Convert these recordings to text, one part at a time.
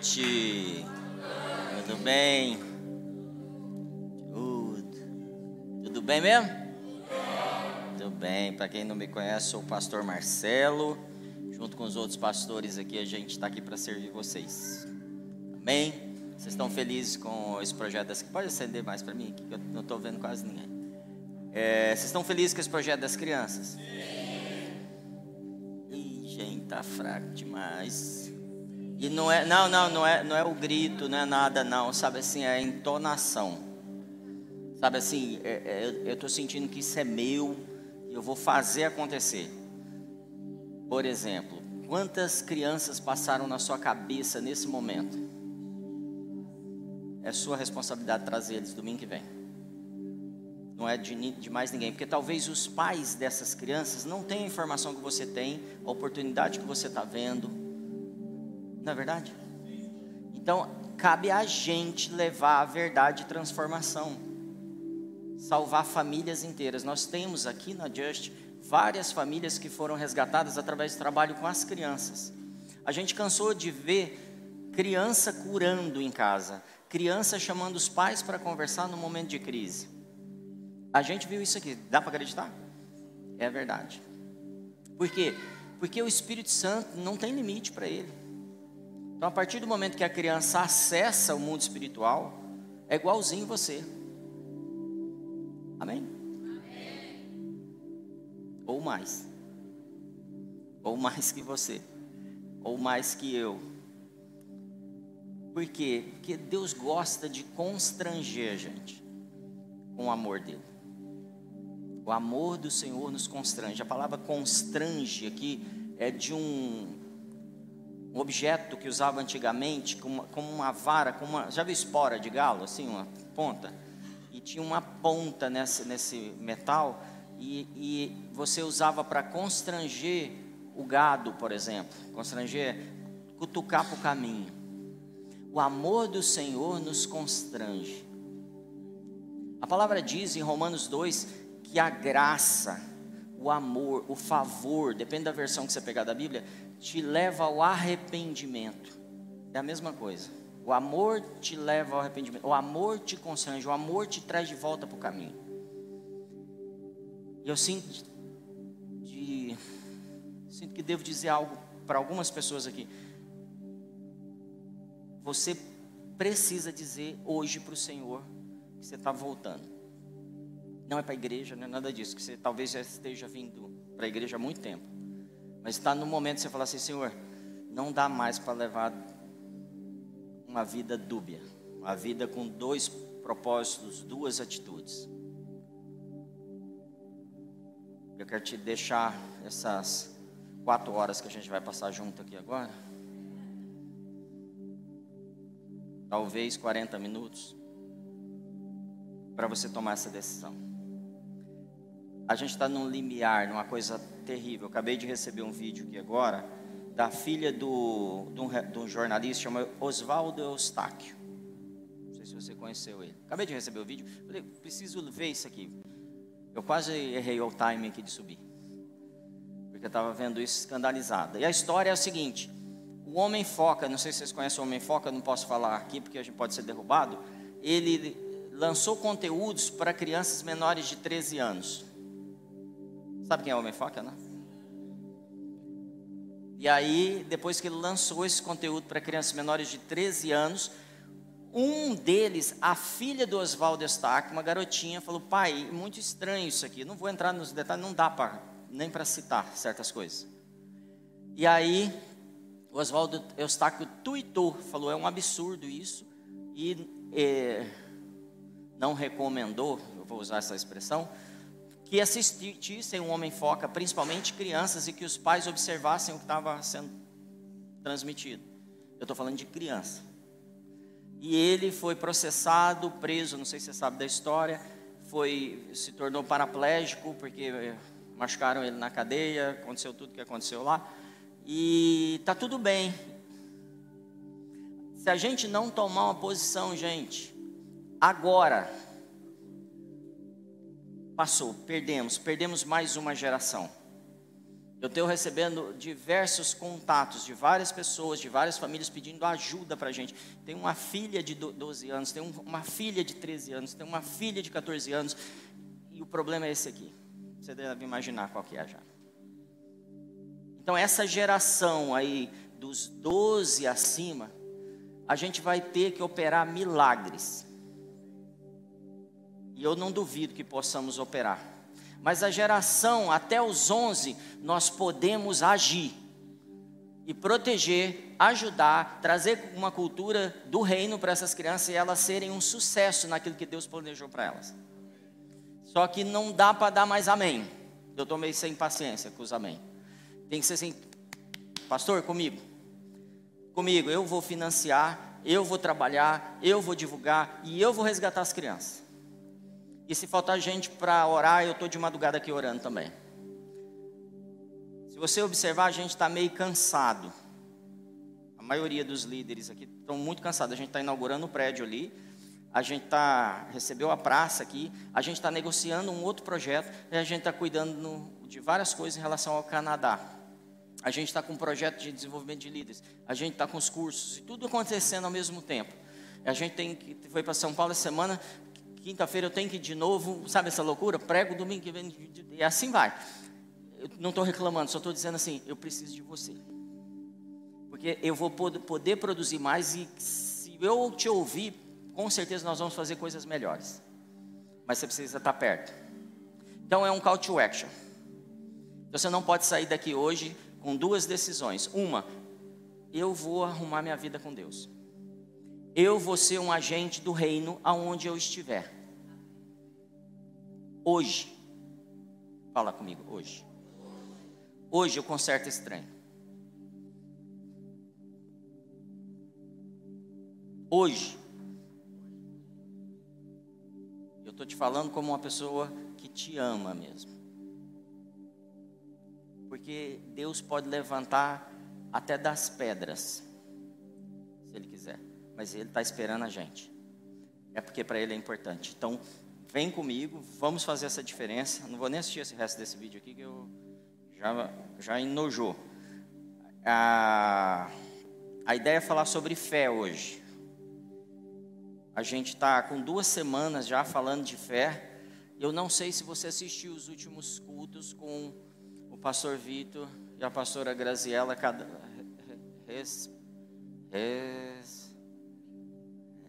noite. Tudo bem? Tudo. Tudo bem mesmo? Tudo bem. Para quem não me conhece, sou o pastor Marcelo. Junto com os outros pastores aqui, a gente está aqui para servir vocês. Amém? Vocês estão felizes com esse projeto das Pode acender mais para mim, que eu não estou vendo quase ninguém. É, vocês estão felizes com esse projeto das crianças? Sim. Ih, gente, tá fraco demais. E não é, não, não, não é, não é o grito, não é nada, não. Sabe assim, é a entonação. Sabe assim, é, é, eu estou sentindo que isso é meu e eu vou fazer acontecer. Por exemplo, quantas crianças passaram na sua cabeça nesse momento? É sua responsabilidade trazer eles domingo que vem. Não é de, de mais ninguém, porque talvez os pais dessas crianças não tenham a informação que você tem, a oportunidade que você está vendo não é verdade? Então, cabe a gente levar a verdade e transformação. Salvar famílias inteiras. Nós temos aqui na Just várias famílias que foram resgatadas através do trabalho com as crianças. A gente cansou de ver criança curando em casa, criança chamando os pais para conversar no momento de crise. A gente viu isso aqui, dá para acreditar? É verdade. Por quê? Porque o Espírito Santo não tem limite para ele. Então, a partir do momento que a criança acessa o mundo espiritual, é igualzinho você. Amém? Amém? Ou mais. Ou mais que você. Ou mais que eu. Por quê? Porque Deus gosta de constranger gente com o amor dele. O amor do Senhor nos constrange. A palavra constrange aqui é de um um objeto que usava antigamente, como uma, como uma vara, como uma, já viu espora de galo, assim, uma ponta? E tinha uma ponta nesse, nesse metal, e, e você usava para constranger o gado, por exemplo, constranger, cutucar para o caminho. O amor do Senhor nos constrange. A palavra diz em Romanos 2 que a graça, o amor, o favor, depende da versão que você pegar da Bíblia, te leva ao arrependimento. É a mesma coisa. O amor te leva ao arrependimento. O amor te constrange. O amor te traz de volta para o caminho. E eu sinto, de, sinto que devo dizer algo para algumas pessoas aqui. Você precisa dizer hoje para o Senhor que você está voltando. Não é para a igreja, não é nada disso. Que você talvez já esteja vindo para a igreja há muito tempo. Mas está no momento de você falar assim, Senhor, não dá mais para levar uma vida dúbia, uma vida com dois propósitos, duas atitudes. Eu quero te deixar essas quatro horas que a gente vai passar junto aqui agora. Talvez 40 minutos. Para você tomar essa decisão a gente está num limiar, numa coisa terrível. Eu acabei de receber um vídeo aqui agora da filha do, de, um, de um jornalista chamado Oswaldo Eustáquio. Não sei se você conheceu ele. Acabei de receber o vídeo. Falei, preciso ver isso aqui. Eu quase errei o time aqui de subir. Porque eu estava vendo isso escandalizada. E a história é a seguinte: o homem foca, não sei se vocês conhecem o homem foca, não posso falar aqui porque a gente pode ser derrubado. Ele lançou conteúdos para crianças menores de 13 anos. Sabe quem é o Homem Foca, né? E aí, depois que ele lançou esse conteúdo para crianças menores de 13 anos, um deles, a filha do Oswaldo Eustáquio, uma garotinha, falou: Pai, muito estranho isso aqui, não vou entrar nos detalhes, não dá para nem para citar certas coisas. E aí, o Oswaldo Eustáquio tuitou, falou: É um absurdo isso, e eh, não recomendou, eu vou usar essa expressão, que assistissem um homem foca, principalmente crianças, e que os pais observassem o que estava sendo transmitido. Eu estou falando de criança. E ele foi processado, preso, não sei se você sabe da história, foi se tornou paraplégico porque machucaram ele na cadeia, aconteceu tudo que aconteceu lá. E tá tudo bem. Se a gente não tomar uma posição, gente, agora, Passou, perdemos, perdemos mais uma geração. Eu tenho recebendo diversos contatos de várias pessoas, de várias famílias pedindo ajuda para a gente. Tem uma filha de 12 anos, tem uma filha de 13 anos, tem uma filha de 14 anos. E o problema é esse aqui. Você deve imaginar qual que é já. Então essa geração aí dos 12 acima, a gente vai ter que operar milagres. E eu não duvido que possamos operar. Mas a geração até os 11, nós podemos agir e proteger, ajudar, trazer uma cultura do reino para essas crianças e elas serem um sucesso naquilo que Deus planejou para elas. Só que não dá para dar mais amém. Eu estou meio sem paciência com os amém. Tem que ser assim, pastor, comigo. Comigo, eu vou financiar, eu vou trabalhar, eu vou divulgar e eu vou resgatar as crianças. E se faltar gente para orar, eu estou de madrugada aqui orando também. Se você observar, a gente está meio cansado. A maioria dos líderes aqui estão muito cansados. A gente está inaugurando o prédio ali. A gente tá, recebeu a praça aqui. A gente está negociando um outro projeto. E a gente está cuidando no, de várias coisas em relação ao Canadá. A gente está com um projeto de desenvolvimento de líderes. A gente está com os cursos. E tudo acontecendo ao mesmo tempo. A gente tem foi para São Paulo essa semana quinta-feira eu tenho que ir de novo, sabe essa loucura? Prego domingo que vem, e assim vai. Eu não estou reclamando, só estou dizendo assim: eu preciso de você. Porque eu vou poder produzir mais e se eu te ouvir, com certeza nós vamos fazer coisas melhores. Mas você precisa estar perto. Então é um call to action. Você não pode sair daqui hoje com duas decisões. Uma, eu vou arrumar minha vida com Deus eu vou ser um agente do reino aonde eu estiver. Hoje. Fala comigo, hoje. Hoje eu conserto esse trem. Hoje. Eu estou te falando como uma pessoa que te ama mesmo. Porque Deus pode levantar até das pedras, se Ele quiser mas Ele está esperando a gente. É porque para Ele é importante. Então, vem comigo, vamos fazer essa diferença. Não vou nem assistir esse resto desse vídeo aqui que eu já, já enojou. A, a ideia é falar sobre fé hoje. A gente está com duas semanas já falando de fé. Eu não sei se você assistiu os últimos cultos com o pastor Vitor e a pastora Graziela. Cada, res, res,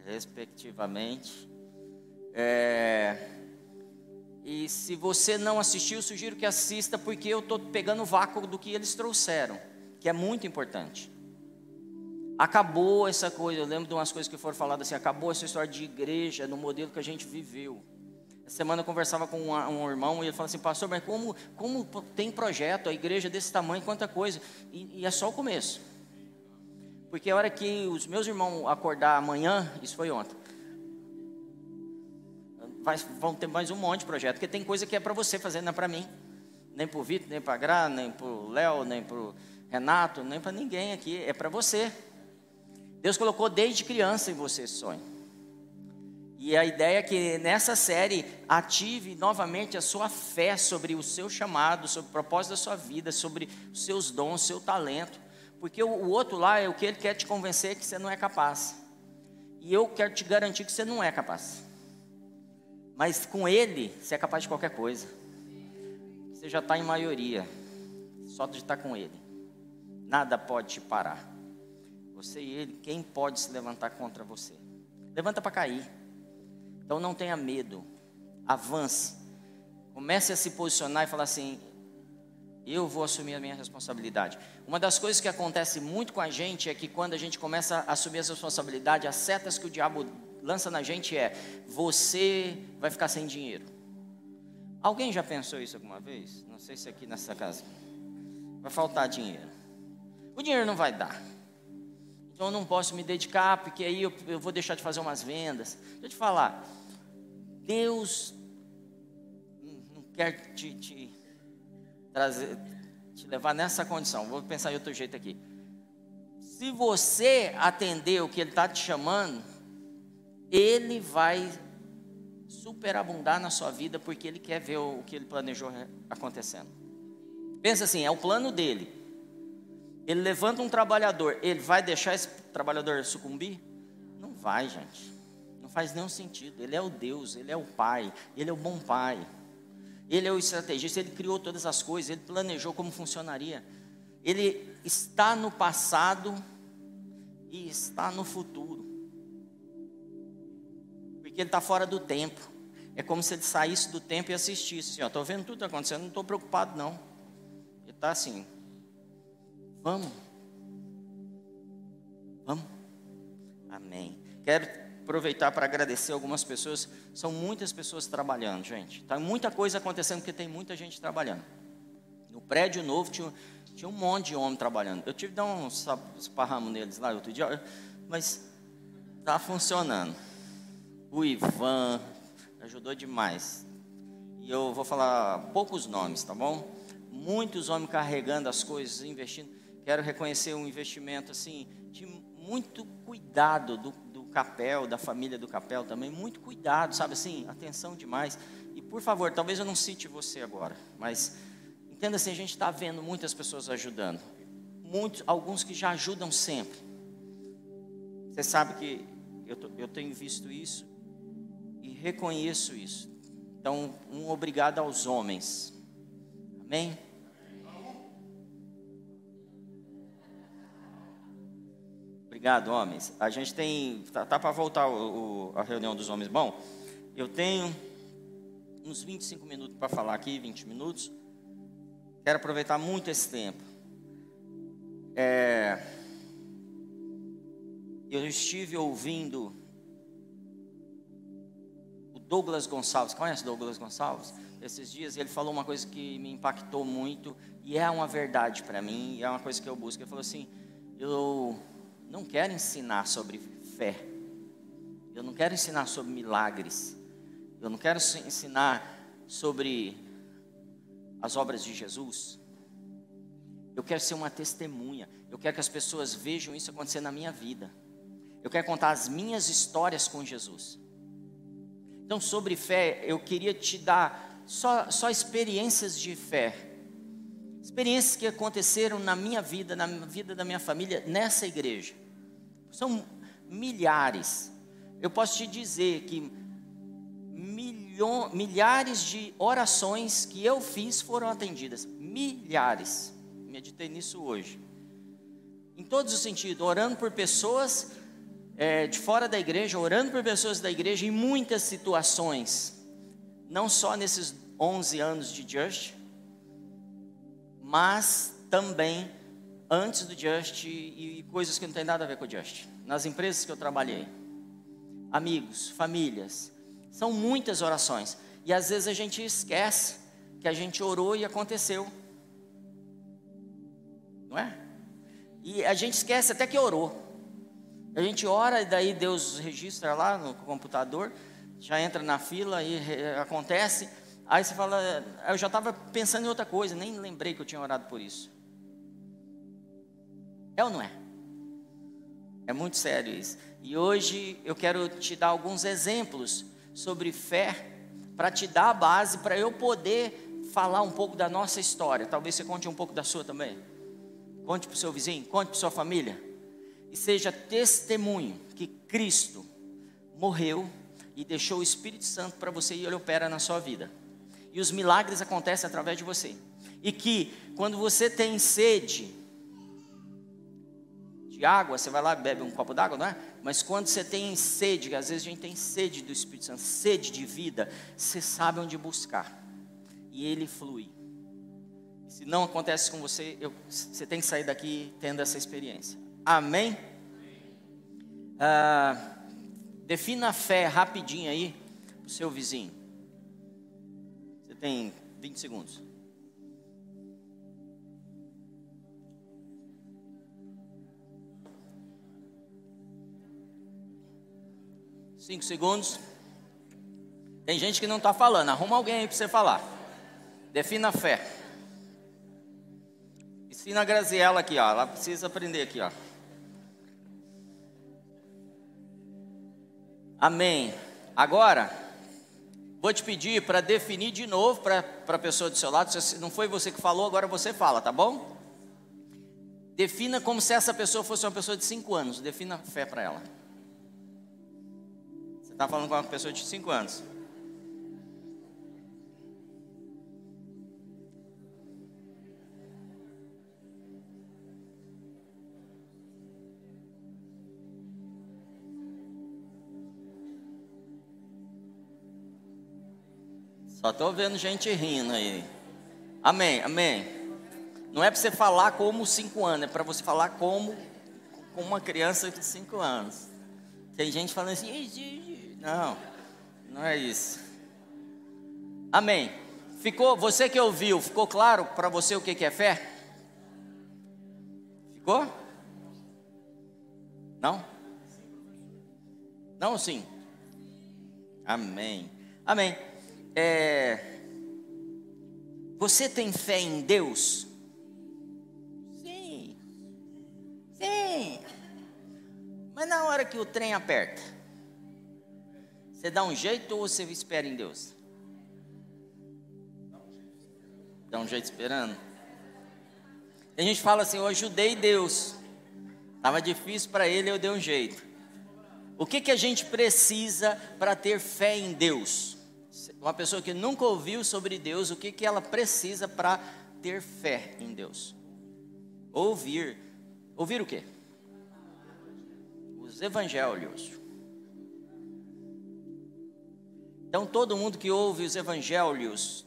respectivamente. É... E se você não assistiu, sugiro que assista, porque eu estou pegando o vácuo do que eles trouxeram, que é muito importante. Acabou essa coisa, eu lembro de umas coisas que foram faladas assim: acabou essa história de igreja no modelo que a gente viveu. Essa semana eu conversava com um, um irmão e ele falou assim: Pastor, mas como, como tem projeto, a igreja desse tamanho, quanta coisa? E, e é só o começo. Porque a hora que os meus irmãos acordar amanhã, isso foi ontem, vai, vão ter mais um monte de projeto, porque tem coisa que é para você fazer, não é para mim. Nem para o Vitor, nem para a Gra, nem para o Léo, nem para o Renato, nem para ninguém aqui, é para você. Deus colocou desde criança em você esse sonho. E a ideia é que nessa série ative novamente a sua fé sobre o seu chamado, sobre o propósito da sua vida, sobre os seus dons, seu talento. Porque o, outro lá é o que ele quer te convencer que você não é capaz. E eu quero te garantir que você não é capaz. Mas com ele, você é capaz de qualquer coisa. Você já está em maioria. Só de estar com ele. Nada pode te parar. Você e ele, quem pode se levantar contra você? Levanta para cair. Então não tenha medo. Avance. Comece a se posicionar e falar assim: eu vou assumir a minha responsabilidade. Uma das coisas que acontece muito com a gente é que quando a gente começa a assumir essa responsabilidade, as setas que o diabo lança na gente é: você vai ficar sem dinheiro. Alguém já pensou isso alguma vez? Não sei se aqui nessa casa. Vai faltar dinheiro. O dinheiro não vai dar. Então eu não posso me dedicar, porque aí eu, eu vou deixar de fazer umas vendas. Deixa eu te falar. Deus não quer te, te trazer, te levar nessa condição. Vou pensar de outro jeito aqui. Se você atender o que Ele está te chamando, Ele vai superabundar na sua vida, porque Ele quer ver o que Ele planejou acontecendo. Pensa assim, é o plano dele. Ele levanta um trabalhador, ele vai deixar esse trabalhador sucumbir? Não vai, gente. Não faz nenhum sentido. Ele é o Deus, ele é o Pai, ele é o bom Pai. Ele é o estrategista, ele criou todas as coisas, ele planejou como funcionaria. Ele está no passado e está no futuro. Porque ele está fora do tempo. É como se ele saísse do tempo e assistisse. Assim, estou vendo tudo acontecendo, não estou preocupado não. Ele está assim. Vamos. Vamos. Amém. Quero aproveitar para agradecer algumas pessoas. São muitas pessoas trabalhando, gente. Está muita coisa acontecendo porque tem muita gente trabalhando. No prédio novo tinha, tinha um monte de homem trabalhando. Eu tive que dar um esparramo neles lá outro dia, mas está funcionando. O Ivan ajudou demais. E eu vou falar poucos nomes, tá bom? Muitos homens carregando as coisas, investindo. Quero reconhecer um investimento assim de muito cuidado do, do Capel, da família do Capel também, muito cuidado, sabe assim, atenção demais. E por favor, talvez eu não cite você agora, mas entenda assim, a gente está vendo muitas pessoas ajudando, muitos, alguns que já ajudam sempre. Você sabe que eu, eu tenho visto isso e reconheço isso. Então, um obrigado aos homens. Amém? Obrigado, homens. A gente tem. Tá, tá para voltar o, o, a reunião dos homens. Bom, eu tenho uns 25 minutos para falar aqui, 20 minutos. Quero aproveitar muito esse tempo. É, eu estive ouvindo o Douglas Gonçalves. Conhece Douglas Gonçalves? Esses dias ele falou uma coisa que me impactou muito e é uma verdade para mim, é uma coisa que eu busco. Ele falou assim: eu não quero ensinar sobre fé. Eu não quero ensinar sobre milagres. Eu não quero ensinar sobre as obras de Jesus. Eu quero ser uma testemunha. Eu quero que as pessoas vejam isso acontecer na minha vida. Eu quero contar as minhas histórias com Jesus. Então, sobre fé, eu queria te dar só, só experiências de fé. Experiências que aconteceram na minha vida, na vida da minha família, nessa igreja. São milhares. Eu posso te dizer que milho, milhares de orações que eu fiz foram atendidas. Milhares. Meditei nisso hoje. Em todos os sentidos, orando por pessoas é, de fora da igreja, orando por pessoas da igreja em muitas situações. Não só nesses 11 anos de Just, mas também antes do Just e coisas que não tem nada a ver com o Just. Nas empresas que eu trabalhei, amigos, famílias, são muitas orações. E às vezes a gente esquece que a gente orou e aconteceu. Não é? E a gente esquece até que orou. A gente ora e daí Deus registra lá no computador, já entra na fila e acontece. Aí você fala, eu já estava pensando em outra coisa, nem lembrei que eu tinha orado por isso. É ou não é? É muito sério isso. E hoje eu quero te dar alguns exemplos sobre fé, para te dar a base, para eu poder falar um pouco da nossa história. Talvez você conte um pouco da sua também. Conte para o seu vizinho, conte para sua família. E seja testemunho que Cristo morreu e deixou o Espírito Santo para você e ele opera na sua vida. E os milagres acontecem através de você. E que quando você tem sede, de água, você vai lá e bebe um copo d'água, não é? Mas quando você tem sede, às vezes a gente tem sede do Espírito Santo, sede de vida, você sabe onde buscar. E ele flui. Se não acontece com você, eu, você tem que sair daqui tendo essa experiência. Amém? Ah, defina a fé rapidinho aí para o seu vizinho. Você tem 20 segundos. Cinco segundos. Tem gente que não está falando. Arruma alguém aí para você falar. Defina a fé. Ensina a Graziela aqui, ó. Ela precisa aprender aqui, ó. Amém. Agora, Vou te pedir para definir de novo para a pessoa do seu lado. Se não foi você que falou, agora você fala, tá bom? Defina como se essa pessoa fosse uma pessoa de 5 anos. Defina fé para ela. Está falando com uma pessoa de 5 anos. Só estou vendo gente rindo aí. Amém, amém. Não é para você falar como cinco anos, é para você falar como com uma criança de cinco anos. Tem gente falando assim, não, não é isso. Amém. Ficou, você que ouviu, ficou claro para você o que é fé? Ficou? Não? Não, sim. Amém. Amém. É, você tem fé em Deus? Sim. Sim. Mas na hora que o trem aperta, você dá um jeito ou você espera em Deus? Dá um jeito esperando? a gente fala assim: eu ajudei Deus. Estava difícil para ele, eu dei um jeito. O que, que a gente precisa para ter fé em Deus? uma pessoa que nunca ouviu sobre Deus, o que, que ela precisa para ter fé em Deus? Ouvir. Ouvir o quê? Os evangelhos. Então todo mundo que ouve os evangelhos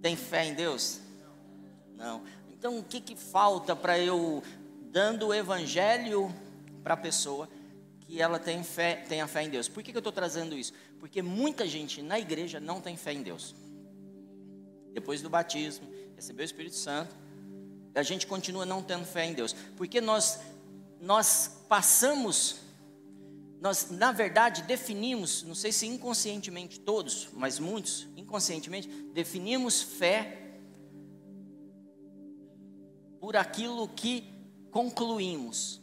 tem fé em Deus? Não. Então o que, que falta para eu, dando o evangelho para a pessoa, que ela tem fé, tenha fé em Deus. Por que, que eu estou trazendo isso? Porque muita gente na igreja não tem fé em Deus. Depois do batismo, recebeu o Espírito Santo, a gente continua não tendo fé em Deus. Porque nós, nós passamos, nós na verdade definimos, não sei se inconscientemente todos, mas muitos, inconscientemente, definimos fé por aquilo que concluímos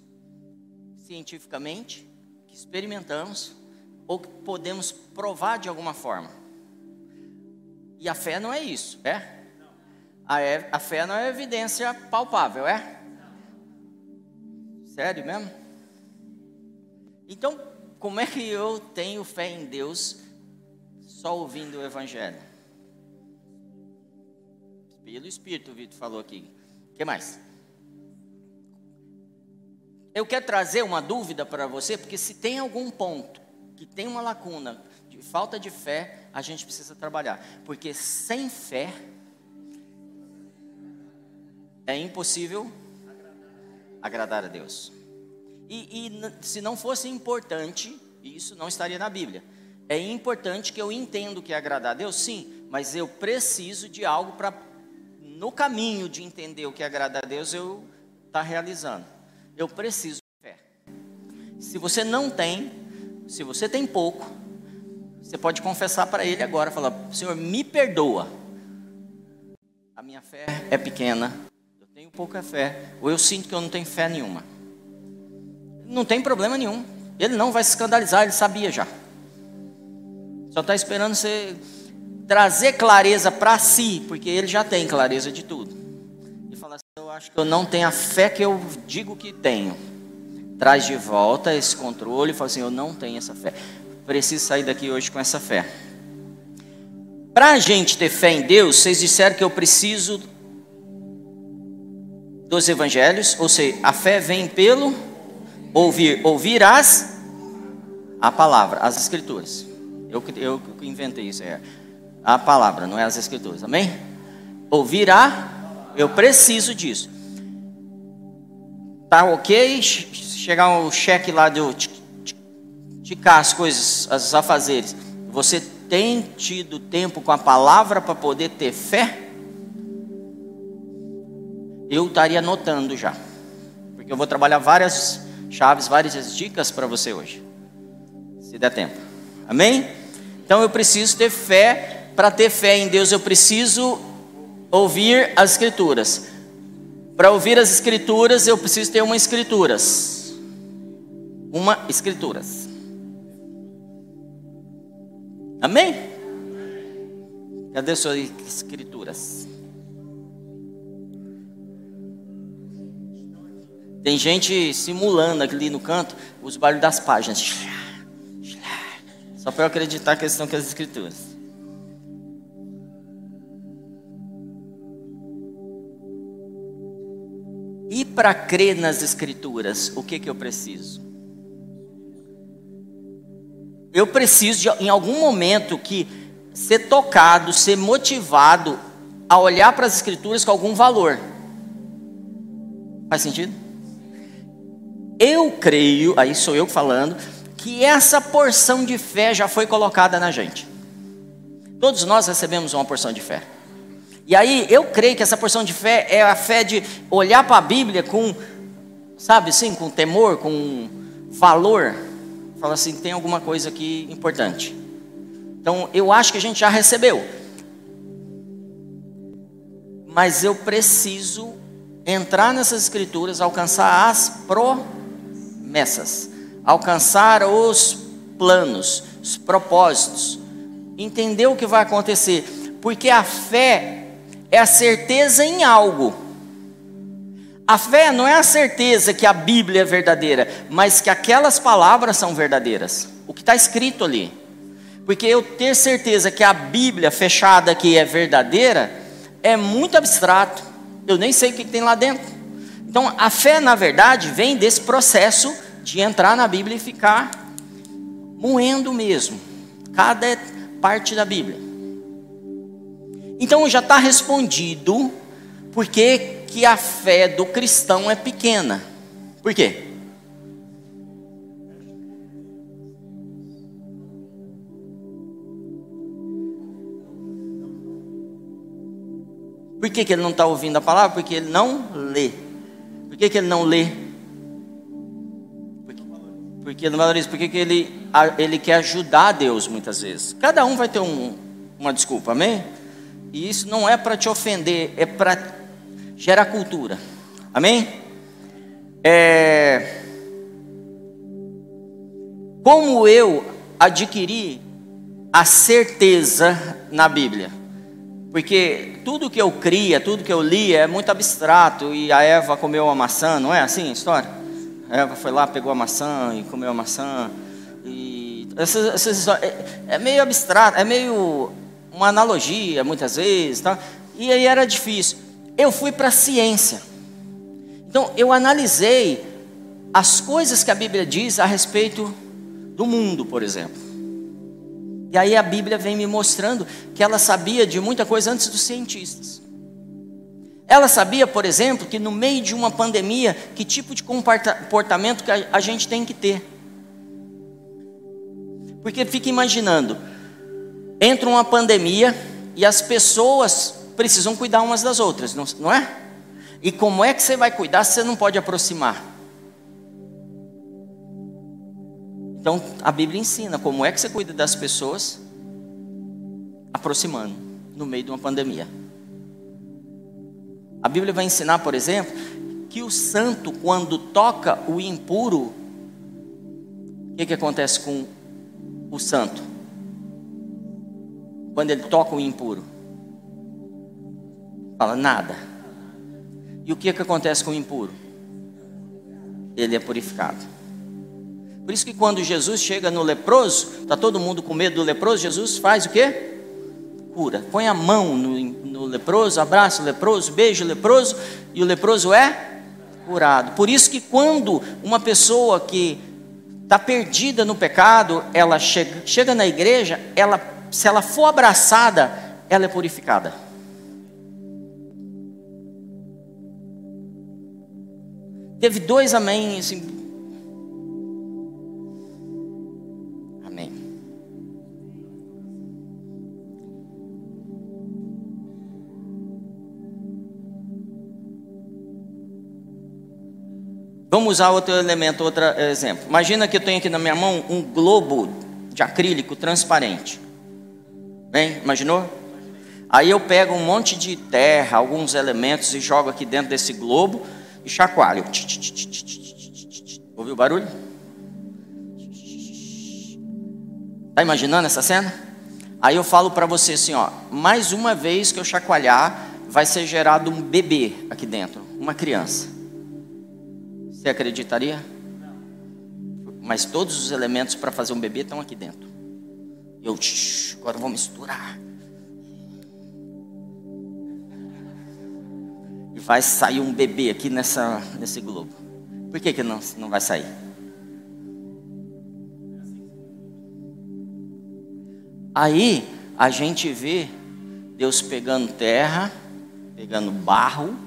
cientificamente que experimentamos ou que podemos provar de alguma forma. E a fé não é isso, é? A, é, a fé não é evidência palpável, é? Sério mesmo? Então, como é que eu tenho fé em Deus só ouvindo o Evangelho? Pelo Espírito, o Vitor falou aqui. O que mais? Eu quero trazer uma dúvida para você, porque se tem algum ponto que tem uma lacuna de falta de fé, a gente precisa trabalhar. Porque sem fé é impossível agradar a Deus. E, e se não fosse importante, isso não estaria na Bíblia. É importante que eu entenda que é agradar a Deus, sim, mas eu preciso de algo para, no caminho de entender o que é agradar a Deus, eu estar tá realizando eu preciso de fé. Se você não tem, se você tem pouco, você pode confessar para ele agora, falar: Senhor, me perdoa. A minha fé é pequena, eu tenho pouca fé, ou eu sinto que eu não tenho fé nenhuma. Não tem problema nenhum. Ele não vai se escandalizar, ele sabia já. Só está esperando você trazer clareza para si, porque ele já tem clareza de tudo acho que eu não tenho a fé que eu digo que tenho. Traz de volta esse controle e fala assim: eu não tenho essa fé. Preciso sair daqui hoje com essa fé. Para a gente ter fé em Deus, vocês disseram que eu preciso dos evangelhos, ou seja, a fé vem pelo ouvir, ouvir as a palavra, as escrituras. Eu eu inventei isso é a palavra, não é as escrituras. Amém? Ouvir a eu preciso disso. Tá ok? Chegar o cheque lá de ticar as coisas, as afazeres. Você tem tido tempo com a palavra para poder ter fé? Eu estaria anotando já. Porque eu vou trabalhar várias chaves, várias dicas para você hoje. Se der tempo. Amém? Então eu preciso ter fé. Para ter fé em Deus, eu preciso ouvir as escrituras. Para ouvir as escrituras, eu preciso ter uma escrituras. Uma escrituras. Amém? Cadê suas escrituras? Tem gente simulando ali no canto os barulhos das páginas. Só para eu acreditar que estão com as escrituras. E para crer nas Escrituras, o que, que eu preciso? Eu preciso, de, em algum momento, que ser tocado, ser motivado a olhar para as Escrituras com algum valor. Faz sentido? Eu creio, aí sou eu falando, que essa porção de fé já foi colocada na gente. Todos nós recebemos uma porção de fé. E aí eu creio que essa porção de fé é a fé de olhar para a Bíblia com, sabe assim, com temor, com valor. Fala assim, tem alguma coisa aqui importante. Então eu acho que a gente já recebeu. Mas eu preciso entrar nessas escrituras, alcançar as promessas, alcançar os planos, os propósitos, entender o que vai acontecer, porque a fé é a certeza em algo. A fé não é a certeza que a Bíblia é verdadeira, mas que aquelas palavras são verdadeiras. O que está escrito ali. Porque eu ter certeza que a Bíblia fechada aqui é verdadeira é muito abstrato. Eu nem sei o que tem lá dentro. Então, a fé, na verdade, vem desse processo de entrar na Bíblia e ficar moendo mesmo cada parte da Bíblia. Então já está respondido por que, que a fé do cristão é pequena. Por quê? Por que, que ele não está ouvindo a palavra? Porque ele não lê. Por que, que ele não lê? Porque, porque ele não valoriza. Por que, ele, ele quer ajudar Deus muitas vezes? Cada um vai ter um, uma desculpa, amém? E isso não é para te ofender, é para gerar cultura. Amém? É... Como eu adquiri a certeza na Bíblia? Porque tudo que eu cria, tudo que eu lia é muito abstrato. E a Eva comeu a maçã, não é assim a história? Eva foi lá, pegou a maçã e comeu a maçã. E essas, essas, é, é meio abstrato, é meio uma analogia muitas vezes, tá? e aí era difícil. Eu fui para a ciência. Então eu analisei as coisas que a Bíblia diz a respeito do mundo, por exemplo. E aí a Bíblia vem me mostrando que ela sabia de muita coisa antes dos cientistas. Ela sabia, por exemplo, que no meio de uma pandemia, que tipo de comportamento que a gente tem que ter. Porque fica imaginando, entra uma pandemia e as pessoas precisam cuidar umas das outras, não, é? E como é que você vai cuidar se você não pode aproximar? Então a Bíblia ensina como é que você cuida das pessoas aproximando no meio de uma pandemia. A Bíblia vai ensinar, por exemplo, que o santo, quando toca o impuro, o que, que acontece com o santo? quando ele toca o impuro? Fala nada. E o que, que acontece com o impuro? Ele é purificado. Por isso que quando Jesus chega no leproso, está todo mundo com medo do leproso, Jesus faz o quê? Cura. Põe a mão no, no leproso, abraça o leproso, beija o leproso, e o leproso é curado. Por isso que quando uma pessoa que está perdida no pecado, ela chega, chega na igreja, ela se ela for abraçada, ela é purificada. Teve dois amém, assim. Vamos usar outro elemento, outro exemplo. Imagina que eu tenho aqui na minha mão um globo de acrílico transparente. Bem, imaginou? Aí eu pego um monte de terra, alguns elementos e jogo aqui dentro desse globo e chacoalho. Ouviu o barulho? Está imaginando essa cena? Aí eu falo para você assim, ó, mais uma vez que eu chacoalhar, vai ser gerado um bebê aqui dentro, uma criança. Você acreditaria? Mas todos os elementos para fazer um bebê estão aqui dentro. Eu, agora vou misturar. E vai sair um bebê aqui nessa, nesse globo. Por que, que não, não vai sair? Aí a gente vê Deus pegando terra, pegando barro,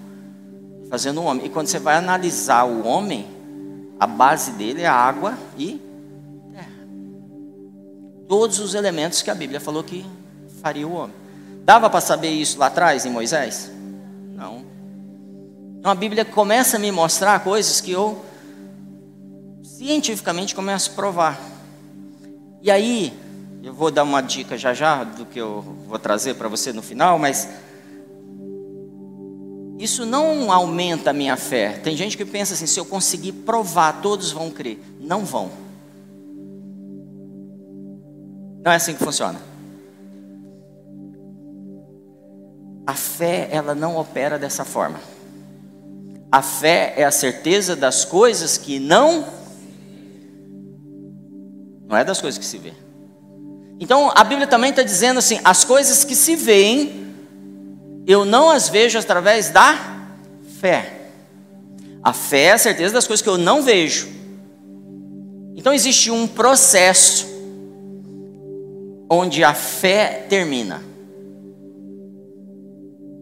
fazendo um homem. E quando você vai analisar o homem, a base dele é água e terra. Todos os elementos que a Bíblia falou que faria o homem. Dava para saber isso lá atrás em Moisés? Não. Então a Bíblia começa a me mostrar coisas que eu cientificamente começo a provar. E aí, eu vou dar uma dica já já do que eu vou trazer para você no final, mas isso não aumenta a minha fé. Tem gente que pensa assim: se eu conseguir provar, todos vão crer. Não vão. Não é assim que funciona. A fé, ela não opera dessa forma. A fé é a certeza das coisas que não. Não é das coisas que se vê. Então a Bíblia também está dizendo assim: as coisas que se veem eu não as vejo através da fé. A fé é a certeza das coisas que eu não vejo. Então existe um processo onde a fé termina.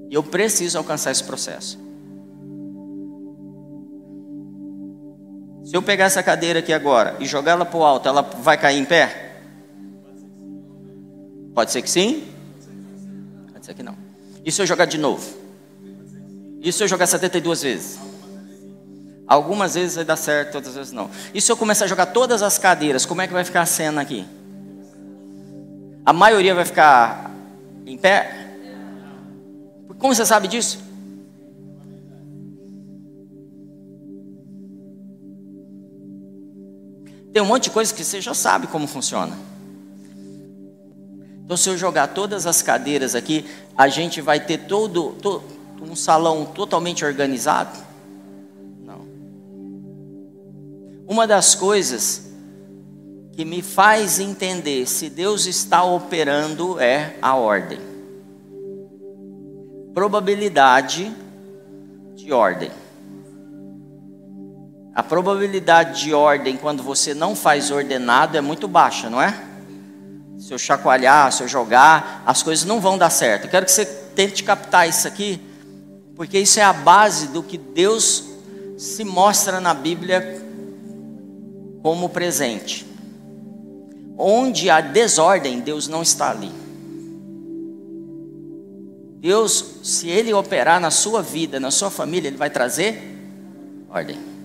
E eu preciso alcançar esse processo. Se eu pegar essa cadeira aqui agora e jogar ela para o alto, ela vai cair em pé? Pode ser que sim? Pode ser que não. E se eu jogar de novo? E se eu jogar 72 vezes? Algumas vezes vai dar certo, outras vezes não. E se eu começar a jogar todas as cadeiras, como é que vai ficar a cena aqui? A maioria vai ficar em pé? Como você sabe disso? Tem um monte de coisa que você já sabe como funciona. Então, se eu jogar todas as cadeiras aqui, a gente vai ter todo, todo um salão totalmente organizado? Não. Uma das coisas que me faz entender se Deus está operando é a ordem. Probabilidade de ordem. A probabilidade de ordem quando você não faz ordenado é muito baixa, não é? Se eu chacoalhar, se eu jogar, as coisas não vão dar certo. Eu quero que você tente captar isso aqui, porque isso é a base do que Deus se mostra na Bíblia como presente. Onde há desordem, Deus não está ali. Deus, se Ele operar na sua vida, na sua família, Ele vai trazer ordem.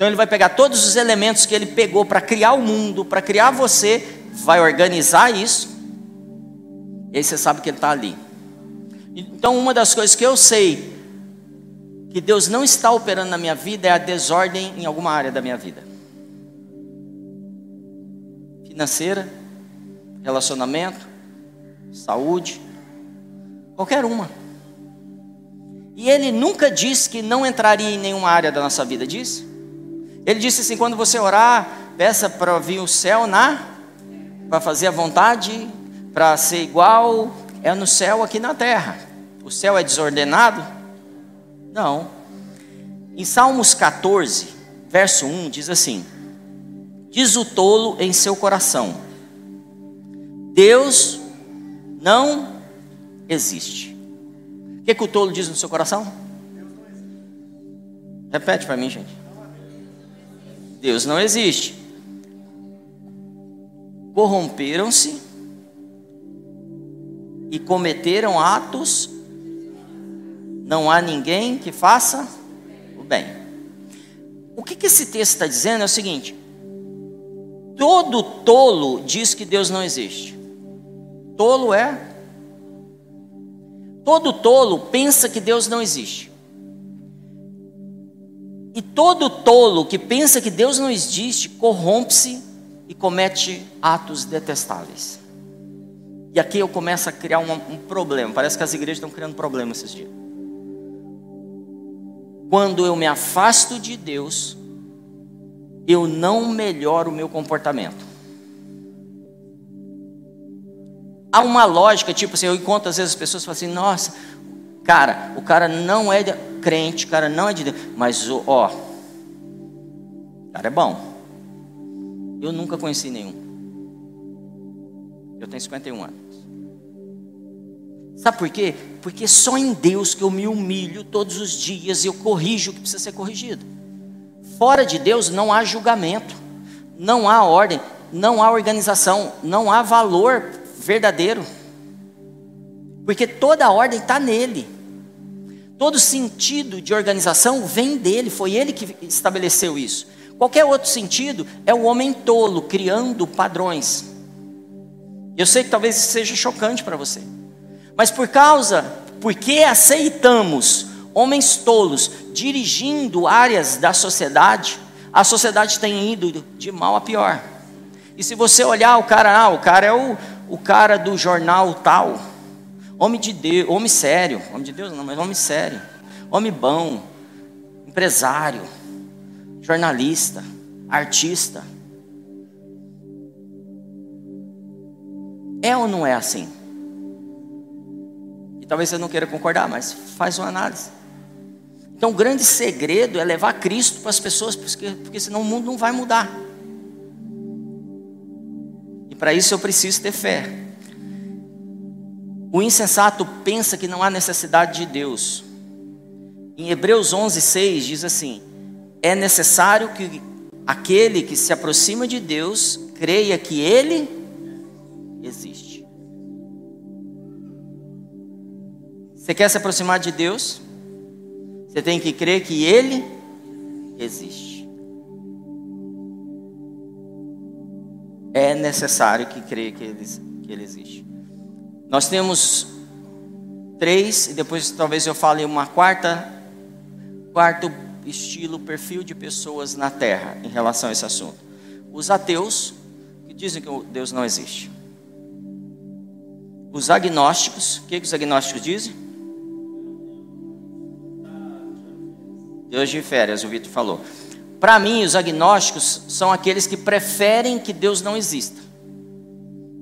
Então ele vai pegar todos os elementos que ele pegou para criar o mundo, para criar você, vai organizar isso, e aí você sabe que ele está ali. Então uma das coisas que eu sei que Deus não está operando na minha vida é a desordem em alguma área da minha vida. Financeira, relacionamento, saúde, qualquer uma. E ele nunca disse que não entraria em nenhuma área da nossa vida, disse? Ele disse assim: quando você orar, peça para vir o céu na, para fazer a vontade, para ser igual, é no céu aqui na terra. O céu é desordenado? Não. Em Salmos 14, verso 1, diz assim: Diz o tolo em seu coração: Deus não existe. O que, que o tolo diz no seu coração? Repete para mim, gente. Deus não existe. Corromperam-se e cometeram atos, não há ninguém que faça o bem. O que, que esse texto está dizendo é o seguinte: todo tolo diz que Deus não existe. Tolo é. Todo tolo pensa que Deus não existe. E todo tolo que pensa que Deus não existe corrompe-se e comete atos detestáveis. E aqui eu começo a criar um, um problema. Parece que as igrejas estão criando problemas esses dias. Quando eu me afasto de Deus, eu não melhoro o meu comportamento. Há uma lógica, tipo assim, eu encontro às vezes as pessoas falam assim, nossa, cara, o cara não é crente, o cara não é de Deus, mas ó, o cara é bom. Eu nunca conheci nenhum. Eu tenho 51 anos. Sabe por quê? Porque só em Deus que eu me humilho todos os dias e eu corrijo o que precisa ser corrigido. Fora de Deus não há julgamento, não há ordem, não há organização, não há valor verdadeiro. Porque toda a ordem está nele. Todo sentido de organização vem dele, foi ele que estabeleceu isso. Qualquer outro sentido é o homem tolo criando padrões. Eu sei que talvez seja chocante para você. Mas por causa, porque aceitamos homens tolos dirigindo áreas da sociedade, a sociedade tem ido de mal a pior. E se você olhar o cara, ah, o cara é o, o cara do jornal tal, homem de Deus, homem sério, homem de Deus não, mas homem sério, homem bom, empresário, jornalista, artista. É ou não é assim? E talvez você não queira concordar, mas faz uma análise. Então, o grande segredo é levar Cristo para as pessoas, porque, porque senão o mundo não vai mudar. Para isso eu preciso ter fé. O insensato pensa que não há necessidade de Deus. Em Hebreus 11:6 diz assim: É necessário que aquele que se aproxima de Deus creia que ele existe. Você quer se aproximar de Deus? Você tem que crer que ele existe. é necessário que creia que ele, que ele existe. Nós temos três, e depois talvez eu fale uma quarta, quarto estilo, perfil de pessoas na Terra em relação a esse assunto. Os ateus, que dizem que Deus não existe. Os agnósticos, o que, que os agnósticos dizem? Deus de férias, o Vitor falou. Para mim, os agnósticos são aqueles que preferem que Deus não exista.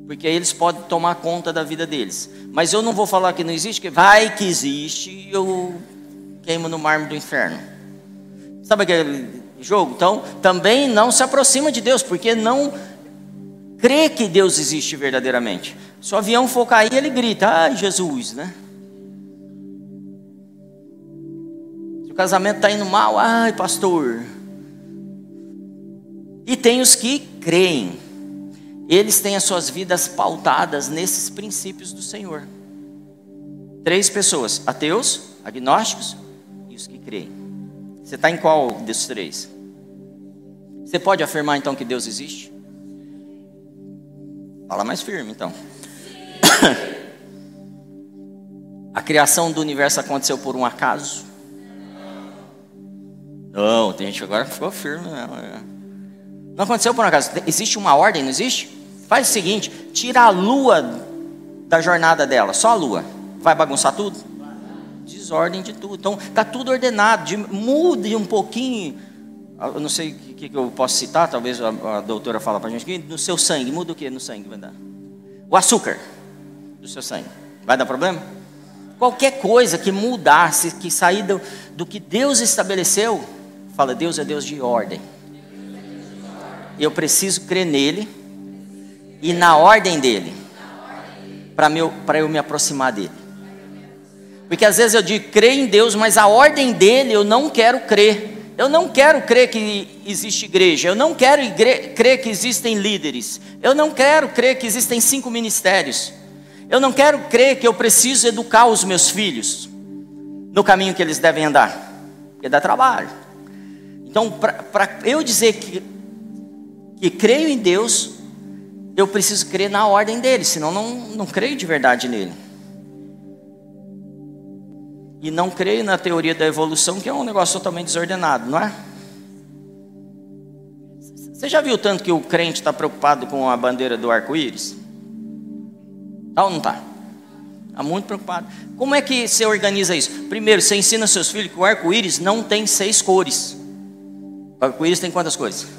Porque aí eles podem tomar conta da vida deles. Mas eu não vou falar que não existe, que vai que existe e eu queimo no mármore do inferno. Sabe aquele jogo? Então, também não se aproxima de Deus, porque não crê que Deus existe verdadeiramente. Se o avião for cair, ele grita: Ai, Jesus, né? Se o casamento está indo mal, ai, pastor. E tem os que creem. Eles têm as suas vidas pautadas nesses princípios do Senhor. Três pessoas: ateus, agnósticos e os que creem. Você está em qual desses três? Você pode afirmar então que Deus existe? Fala mais firme então. A criação do universo aconteceu por um acaso? Não, tem gente que agora ficou firme. Não. Não aconteceu por um acaso. Existe uma ordem, não existe? Faz o seguinte: tira a lua da jornada dela, só a lua. Vai bagunçar tudo? Desordem de tudo. Então, está tudo ordenado. De, mude um pouquinho. Eu não sei o que, que, eu posso citar, talvez a, a doutora fala para a gente. No seu sangue, muda o que no sangue? Vai dar? O açúcar do seu sangue. Vai dar problema? Qualquer coisa que mudasse, que sair do, do que Deus estabeleceu, fala, Deus é Deus de ordem eu preciso crer nele e na ordem dele, para eu me aproximar dele. Porque às vezes eu digo, crer em Deus, mas a ordem dele eu não quero crer. Eu não quero crer que existe igreja, eu não quero crer que existem líderes, eu não quero crer que existem cinco ministérios, eu não quero crer que eu preciso educar os meus filhos no caminho que eles devem andar, porque dá trabalho. Então, para eu dizer que que creio em Deus, eu preciso crer na ordem dele, senão não, não creio de verdade nele. E não creio na teoria da evolução, que é um negócio totalmente desordenado, não é? Você já viu tanto que o crente está preocupado com a bandeira do arco-íris? Tá ou não tá? Está muito preocupado. Como é que você organiza isso? Primeiro, você ensina seus filhos que o arco-íris não tem seis cores. O arco-íris tem quantas cores?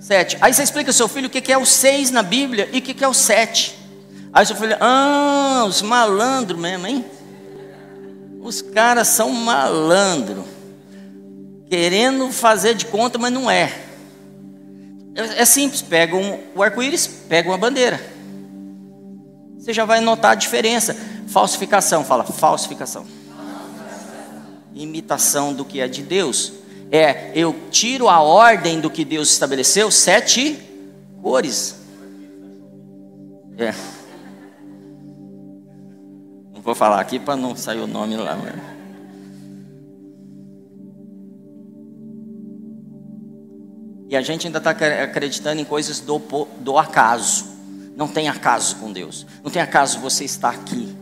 Sete. Aí você explica ao seu filho o que é o seis na Bíblia e o que é o sete. Aí seu filho, ah, os malandros mesmo, hein? Os caras são malandro, querendo fazer de conta, mas não é. É, é simples, pega um, o arco-íris, pega uma bandeira. Você já vai notar a diferença. Falsificação, fala falsificação. Imitação do que é de Deus. É, eu tiro a ordem do que Deus estabeleceu, sete cores. É. Não vou falar aqui para não sair o nome lá. Mas... E a gente ainda está acreditando em coisas do, do acaso. Não tem acaso com Deus. Não tem acaso você estar aqui.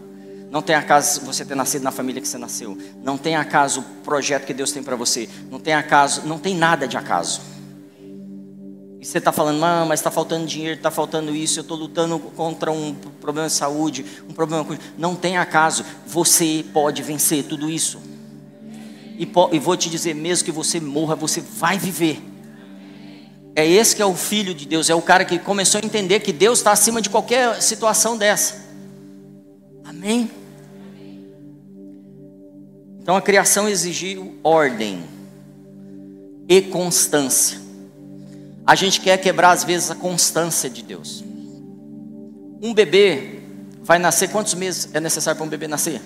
Não tem acaso você ter nascido na família que você nasceu. Não tem acaso o projeto que Deus tem para você. Não tem acaso, não tem nada de acaso. E você está falando, ah, mas está faltando dinheiro, está faltando isso, eu estou lutando contra um problema de saúde, um problema. Não tem acaso, você pode vencer tudo isso. E, e vou te dizer, mesmo que você morra, você vai viver. É esse que é o filho de Deus, é o cara que começou a entender que Deus está acima de qualquer situação dessa. Amém? Então a criação exigiu ordem e constância. A gente quer quebrar às vezes a constância de Deus. Um bebê vai nascer, quantos meses é necessário para um bebê nascer?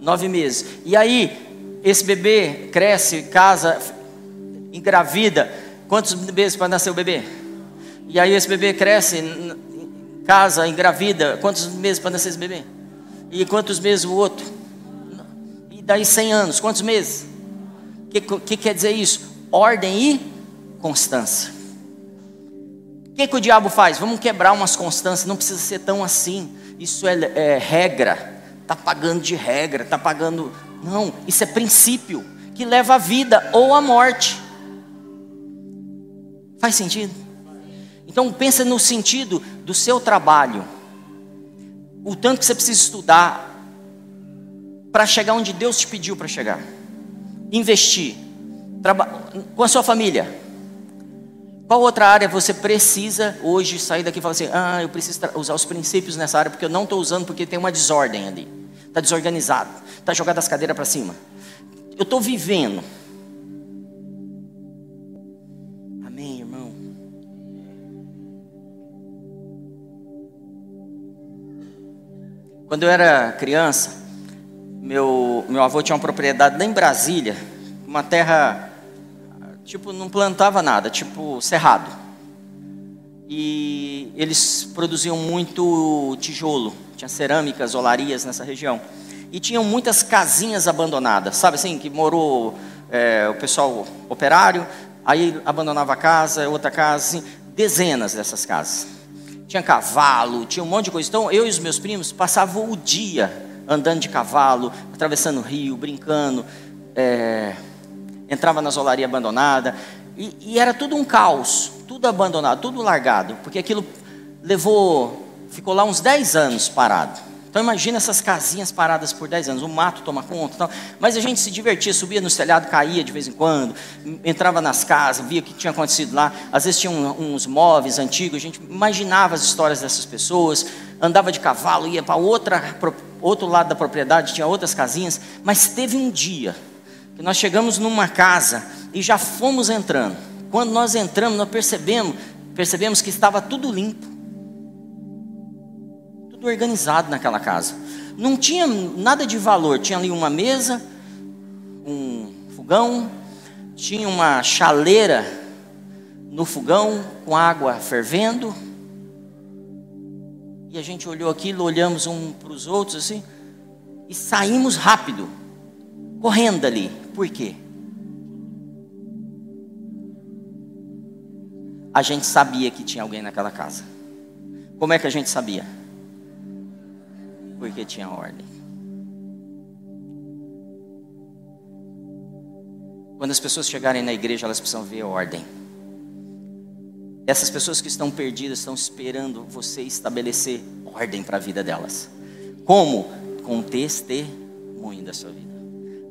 Nove meses. E aí, esse bebê cresce, casa, engravida. Quantos meses para nascer o bebê? E aí esse bebê cresce, casa, engravida. Quantos meses para nascer esse bebê? E quantos meses o outro? Daí 100 anos, quantos meses? O que, que, quer dizer isso? Ordem e constância. O que, que o diabo faz? Vamos quebrar umas constâncias, não precisa ser tão assim. Isso é, é regra, está pagando de regra, está pagando. Não, isso é princípio que leva à vida ou à morte. Faz sentido? Então pensa no sentido do seu trabalho. O tanto que você precisa estudar para chegar onde Deus te pediu para chegar. Investir. com a sua família. Qual outra área você precisa hoje sair daqui e falar assim: ah, eu preciso usar os princípios nessa área porque eu não estou usando porque tem uma desordem ali. Está desorganizado. Está jogado as cadeiras para cima. Eu estou vivendo. Amém, irmão? Quando eu era criança, meu, meu avô tinha uma propriedade lá em Brasília, uma terra tipo, não plantava nada, tipo cerrado. E eles produziam muito tijolo, tinha cerâmicas, olarias nessa região. E tinham muitas casinhas abandonadas, sabe assim, que morou é, o pessoal operário, aí abandonava a casa, outra casa, assim, dezenas dessas casas. Tinha cavalo, tinha um monte de coisa. Então eu e os meus primos passavam o dia andando de cavalo, atravessando o rio, brincando. É, entrava na zolaria abandonada, e, e era tudo um caos, tudo abandonado, tudo largado, porque aquilo levou, ficou lá uns 10 anos parado. Então imagina essas casinhas paradas por 10 anos, o mato toma conta, tal. mas a gente se divertia, subia no telhado, caía de vez em quando, entrava nas casas, via o que tinha acontecido lá, às vezes tinha uns móveis antigos, a gente imaginava as histórias dessas pessoas, andava de cavalo, ia para outra outro lado da propriedade, tinha outras casinhas, mas teve um dia que nós chegamos numa casa e já fomos entrando. Quando nós entramos, nós percebemos, percebemos que estava tudo limpo, tudo organizado naquela casa. Não tinha nada de valor, tinha ali uma mesa, um fogão, tinha uma chaleira no fogão com água fervendo. E a gente olhou aquilo, olhamos um para os outros assim, e saímos rápido, correndo ali. Por quê? A gente sabia que tinha alguém naquela casa. Como é que a gente sabia? Porque tinha ordem. Quando as pessoas chegarem na igreja, elas precisam ver ordem. Essas pessoas que estão perdidas estão esperando você estabelecer ordem para a vida delas. Como? Com testemunho da sua vida.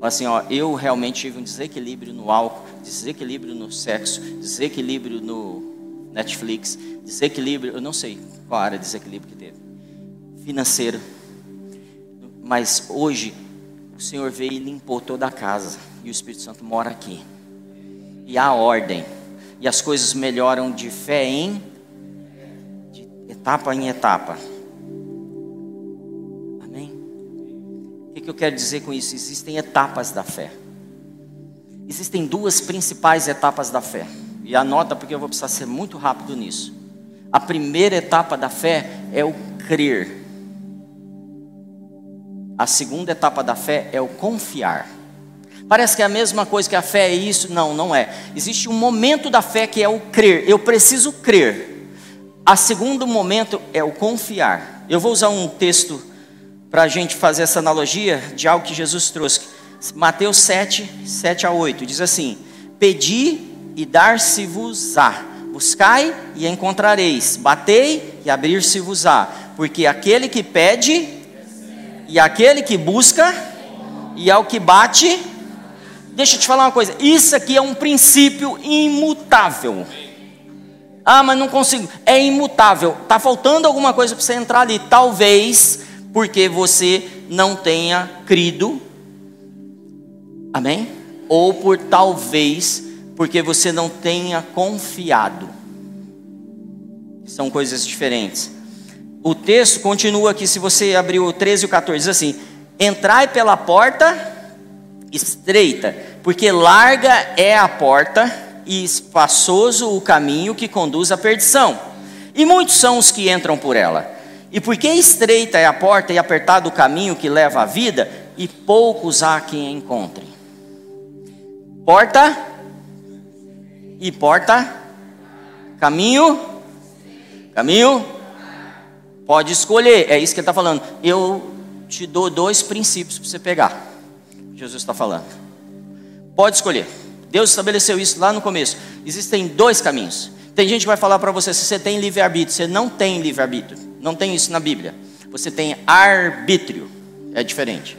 Assim, ó, eu realmente tive um desequilíbrio no álcool, desequilíbrio no sexo, desequilíbrio no Netflix, desequilíbrio, eu não sei qual área de desequilíbrio que teve, financeiro. Mas hoje o Senhor veio e limpou toda a casa e o Espírito Santo mora aqui. E há ordem. E as coisas melhoram de fé em de etapa em etapa. O que eu quero dizer com isso? Existem etapas da fé. Existem duas principais etapas da fé. E anota porque eu vou precisar ser muito rápido nisso. A primeira etapa da fé é o crer. A segunda etapa da fé é o confiar. Parece que é a mesma coisa que a fé é isso. Não, não é. Existe um momento da fé que é o crer. Eu preciso crer. A segundo momento é o confiar. Eu vou usar um texto para a gente fazer essa analogia de algo que Jesus trouxe. Mateus 7, 7 a 8, diz assim: Pedi e dar-se-vos-á, buscai e encontrareis, batei e abrir-se-vos-á, porque aquele que pede e aquele que busca e ao que bate, deixa eu te falar uma coisa, isso aqui é um princípio imutável. Ah, mas não consigo. É imutável. Tá faltando alguma coisa para você entrar ali. Talvez porque você não tenha crido. Amém? Ou por talvez porque você não tenha confiado. São coisas diferentes. O texto continua aqui, se você abrir o 13 e o 14, diz assim: Entrai pela porta estreita, porque larga é a porta e espaçoso o caminho que conduz à perdição, e muitos são os que entram por ela. E porque estreita é a porta e apertado o caminho que leva à vida, e poucos há quem encontre. Porta e porta, caminho, caminho, pode escolher, é isso que ele está falando. Eu te dou dois princípios para você pegar. Jesus está falando. Pode escolher. Deus estabeleceu isso lá no começo. Existem dois caminhos. Tem gente que vai falar para você se você tem livre-arbítrio. Você não tem livre-arbítrio. Não tem isso na Bíblia. Você tem arbítrio. É diferente.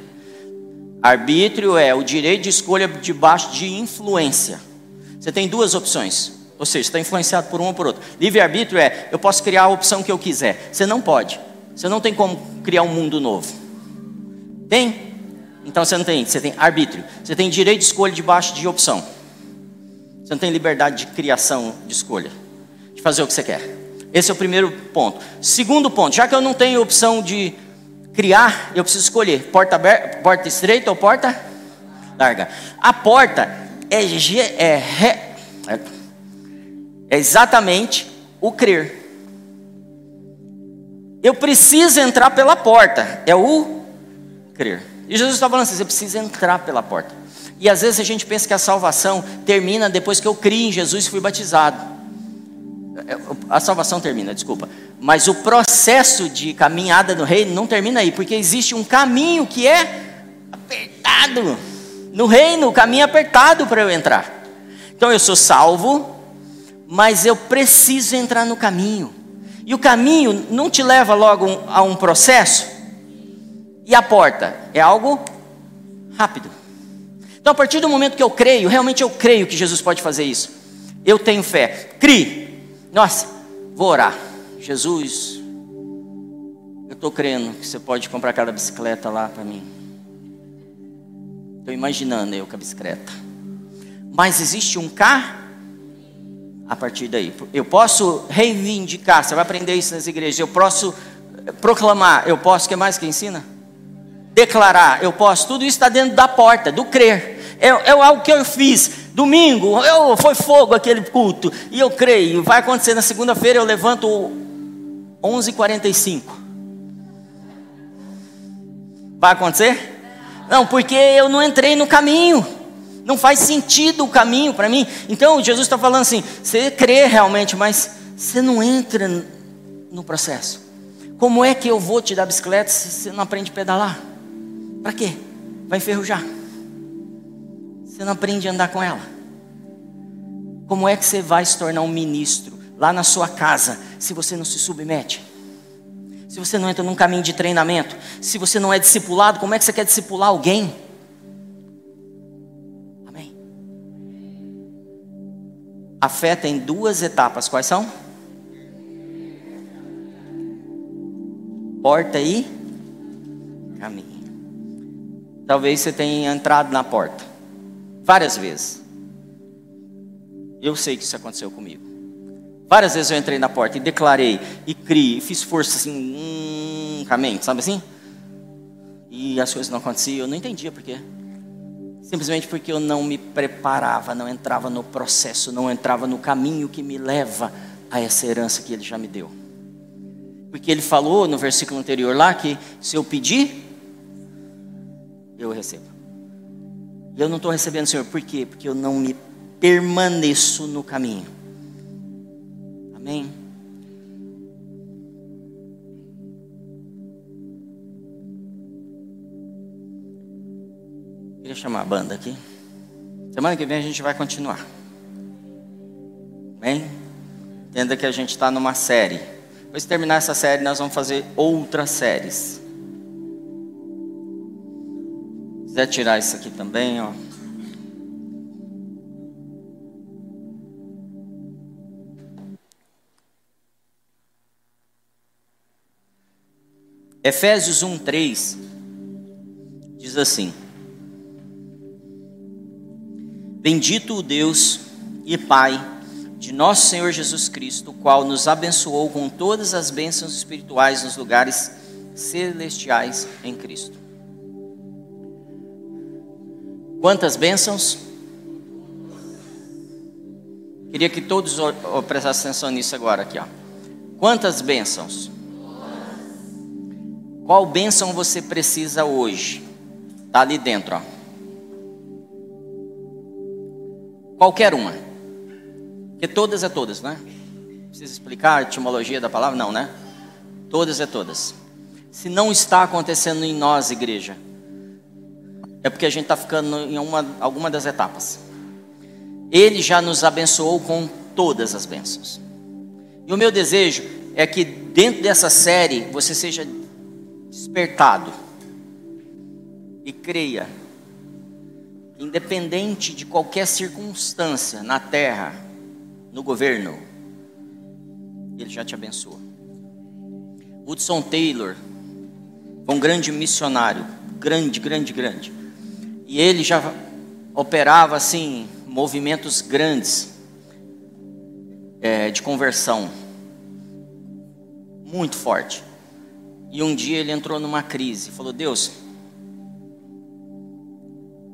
Arbítrio é o direito de escolha debaixo de influência. Você tem duas opções. Ou seja, está influenciado por um ou por outro. Livre-arbítrio é eu posso criar a opção que eu quiser. Você não pode. Você não tem como criar um mundo novo. Tem? Então você não tem. Você tem arbítrio. Você tem direito de escolha debaixo de opção. Você não tem liberdade de criação de escolha. De fazer o que você quer. Esse é o primeiro ponto. Segundo ponto, já que eu não tenho opção de criar, eu preciso escolher porta aberta, porta estreita ou porta larga. A porta é, é, é, é exatamente o crer. Eu preciso entrar pela porta, é o crer. E Jesus está falando assim: você precisa entrar pela porta. E às vezes a gente pensa que a salvação termina depois que eu criei em Jesus e fui batizado. É, a salvação termina, desculpa. Mas o processo de caminhada no reino não termina aí, porque existe um caminho que é apertado. No reino, o caminho é apertado para eu entrar. Então eu sou salvo, mas eu preciso entrar no caminho. E o caminho não te leva logo a um processo. E a porta é algo rápido. Então, a partir do momento que eu creio, realmente eu creio que Jesus pode fazer isso. Eu tenho fé. Crie, nossa, vou orar. Jesus, eu estou crendo que você pode comprar aquela bicicleta lá para mim. Estou imaginando eu com a bicicleta. Mas existe um carro a partir daí. Eu posso reivindicar, você vai aprender isso nas igrejas. Eu posso proclamar, eu posso, o que mais que ensina? Declarar, eu posso. Tudo isso está dentro da porta, do crer. É, é algo que eu fiz. Domingo, eu, foi fogo aquele culto. E eu creio, vai acontecer na segunda-feira, eu levanto 11h45. Vai acontecer? Não, porque eu não entrei no caminho. Não faz sentido o caminho para mim. Então Jesus está falando assim: você crê realmente, mas você não entra no processo. Como é que eu vou te dar bicicleta se você não aprende a pedalar? Para quê? Vai enferrujar. Você não aprende a andar com ela. Como é que você vai se tornar um ministro lá na sua casa se você não se submete? Se você não entra num caminho de treinamento, se você não é discipulado, como é que você quer discipular alguém? Amém. A fé tem duas etapas, quais são? Porta e caminho. Talvez você tenha entrado na porta várias vezes. Eu sei que isso aconteceu comigo. Várias vezes eu entrei na porta e declarei, e criei, fiz força assim, hum, sabe assim? E as coisas não aconteciam, eu não entendia por quê. Simplesmente porque eu não me preparava, não entrava no processo, não entrava no caminho que me leva a essa herança que Ele já me deu. Porque Ele falou no versículo anterior lá que se eu pedir, eu recebo. E eu não estou recebendo, Senhor, por quê? Porque eu não me permaneço no caminho. Amém? Queria chamar a banda aqui. Semana que vem a gente vai continuar. Amém? Entenda que a gente está numa série. Depois de terminar essa série, nós vamos fazer outras séries. Quiser tirar isso aqui também, ó. Efésios 1:3 diz assim: Bendito o Deus e Pai de nosso Senhor Jesus Cristo, o qual nos abençoou com todas as bênçãos espirituais nos lugares celestiais em Cristo. Quantas bênçãos? Queria que todos prestassem atenção nisso agora aqui, ó. Quantas bênçãos? Qual bênção você precisa hoje? Está ali dentro, ó. Qualquer uma. Porque todas é todas, né? Precisa explicar a etimologia da palavra? Não, né? Todas é todas. Se não está acontecendo em nós, igreja, é porque a gente está ficando em uma, alguma das etapas. Ele já nos abençoou com todas as bênçãos. E o meu desejo é que dentro dessa série você seja despertado e creia, independente de qualquer circunstância na terra, no governo, Ele já te abençoa. Hudson Taylor um grande missionário, grande, grande, grande, e ele já operava assim movimentos grandes é, de conversão, muito forte. E um dia ele entrou numa crise, falou: Deus,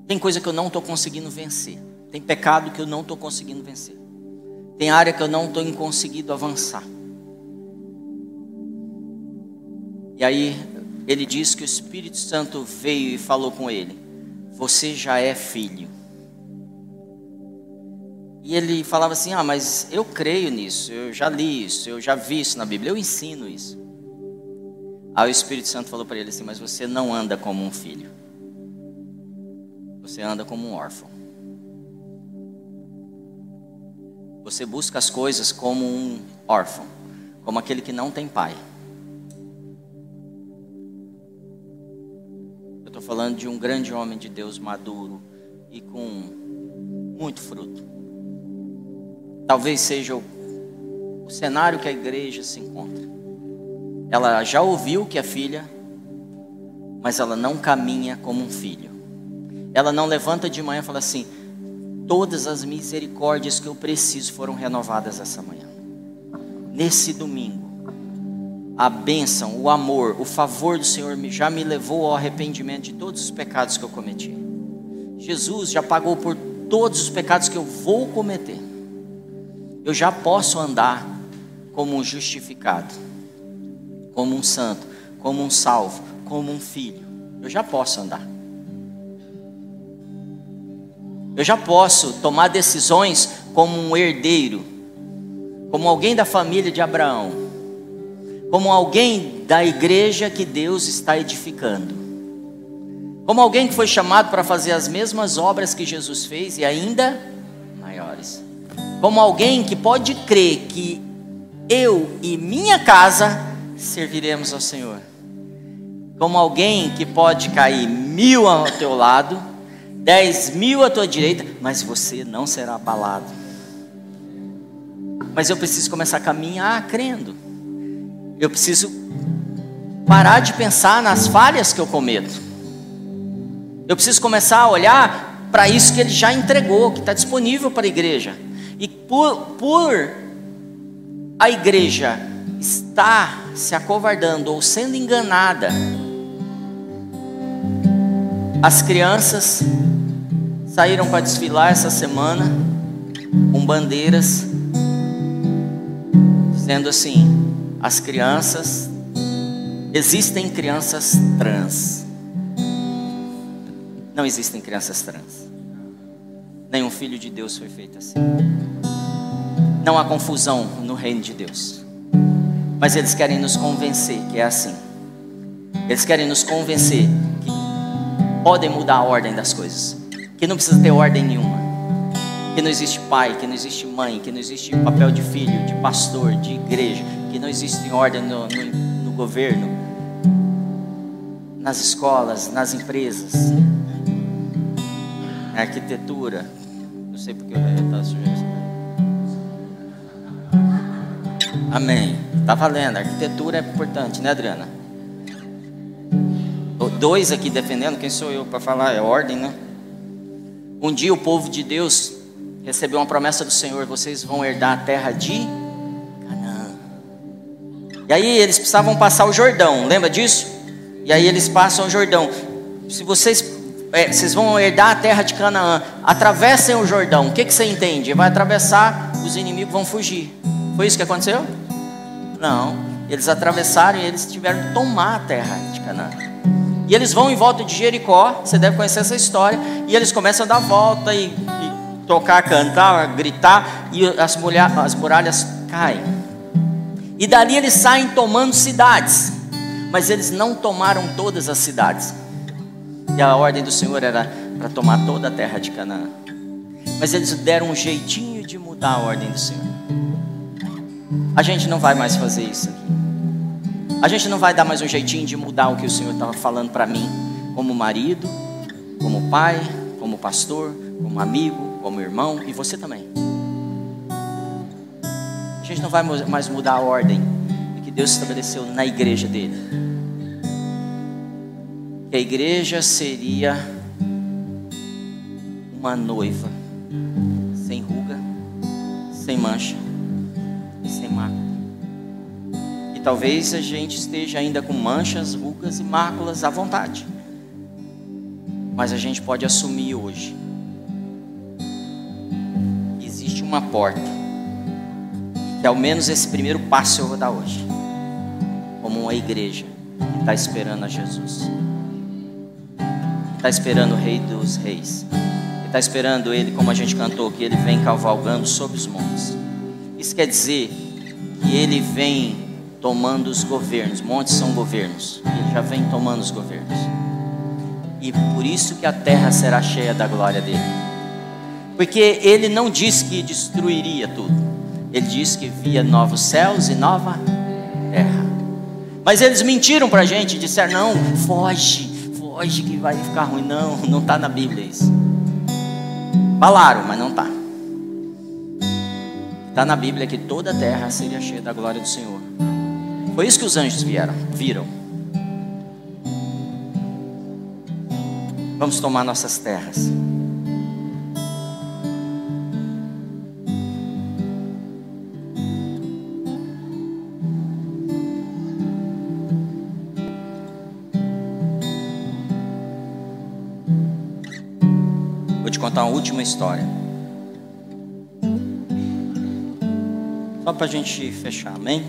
tem coisa que eu não estou conseguindo vencer, tem pecado que eu não estou conseguindo vencer, tem área que eu não estou conseguindo avançar. E aí ele diz que o Espírito Santo veio e falou com ele: Você já é filho. E ele falava assim: Ah, mas eu creio nisso, eu já li isso, eu já vi isso na Bíblia, eu ensino isso. Aí o Espírito Santo falou para ele assim: Mas você não anda como um filho, você anda como um órfão. Você busca as coisas como um órfão, como aquele que não tem pai. Falando de um grande homem de Deus maduro e com muito fruto. Talvez seja o, o cenário que a igreja se encontra. Ela já ouviu que é filha, mas ela não caminha como um filho. Ela não levanta de manhã e fala assim: todas as misericórdias que eu preciso foram renovadas essa manhã. Nesse domingo, a bênção, o amor, o favor do Senhor já me levou ao arrependimento de todos os pecados que eu cometi. Jesus já pagou por todos os pecados que eu vou cometer. Eu já posso andar como um justificado como um santo, como um salvo, como um filho. Eu já posso andar. Eu já posso tomar decisões como um herdeiro, como alguém da família de Abraão, como alguém da igreja que Deus está edificando, como alguém que foi chamado para fazer as mesmas obras que Jesus fez e ainda maiores, como alguém que pode crer que eu e minha casa serviremos ao Senhor. Como alguém que pode cair mil ao teu lado, dez mil à tua direita, mas você não será abalado. Mas eu preciso começar a caminhar crendo. Eu preciso parar de pensar nas falhas que eu cometo. Eu preciso começar a olhar para isso que ele já entregou, que está disponível para a igreja. E por, por a igreja estar se acovardando ou sendo enganada, as crianças saíram para desfilar essa semana com bandeiras, dizendo assim: as crianças, existem crianças trans. Não existem crianças trans. Nenhum filho de Deus foi feito assim. Não há confusão no reino de Deus. Mas eles querem nos convencer que é assim. Eles querem nos convencer que podem mudar a ordem das coisas, que não precisa ter ordem nenhuma, que não existe pai, que não existe mãe, que não existe papel de filho, de pastor, de igreja, que não existe ordem no, no, no governo, nas escolas, nas empresas, na arquitetura. Não sei porque eu estava sugerindo. Amém. Tá valendo. A arquitetura é importante, né, Adriana? Dois aqui defendendo, quem sou eu para falar? É ordem, né? Um dia o povo de Deus recebeu uma promessa do Senhor: vocês vão herdar a terra de. E aí eles precisavam passar o Jordão, lembra disso? E aí eles passam o Jordão. Se vocês, é, vocês vão herdar a terra de Canaã, atravessem o Jordão. O que, que você entende? Vai atravessar, os inimigos vão fugir. Foi isso que aconteceu? Não. Eles atravessaram e eles tiveram que tomar a terra de Canaã. E eles vão em volta de Jericó, você deve conhecer essa história, e eles começam a dar volta e, e tocar, cantar, gritar, e as, mulher, as muralhas caem. E dali eles saem tomando cidades, mas eles não tomaram todas as cidades. E a ordem do Senhor era para tomar toda a terra de Canaã. Mas eles deram um jeitinho de mudar a ordem do Senhor. A gente não vai mais fazer isso aqui. A gente não vai dar mais um jeitinho de mudar o que o Senhor estava falando para mim, como marido, como pai, como pastor, como amigo, como irmão e você também. Gente não vai mais mudar a ordem que Deus estabeleceu na igreja dele. Que a igreja seria uma noiva sem ruga, sem mancha sem mácula. E talvez a gente esteja ainda com manchas, rugas e máculas à vontade. Mas a gente pode assumir hoje. Existe uma porta. Que ao menos esse primeiro passo eu vou dar hoje. Como uma igreja que está esperando a Jesus. Está esperando o Rei dos Reis. Está esperando Ele, como a gente cantou, que Ele vem cavalgando sobre os montes. Isso quer dizer que ele vem tomando os governos. Montes são governos. Ele já vem tomando os governos. E por isso que a terra será cheia da glória dele. Porque ele não disse que destruiria tudo. Ele disse que via novos céus e nova terra. Mas eles mentiram para a gente, disseram: não, foge, foge que vai ficar ruim. Não, não está na Bíblia isso. Falaram, mas não está. Está na Bíblia que toda a terra seria cheia da glória do Senhor. Foi isso que os anjos vieram, viram. Vamos tomar nossas terras. Te contar uma última história. Só para a gente fechar, amém?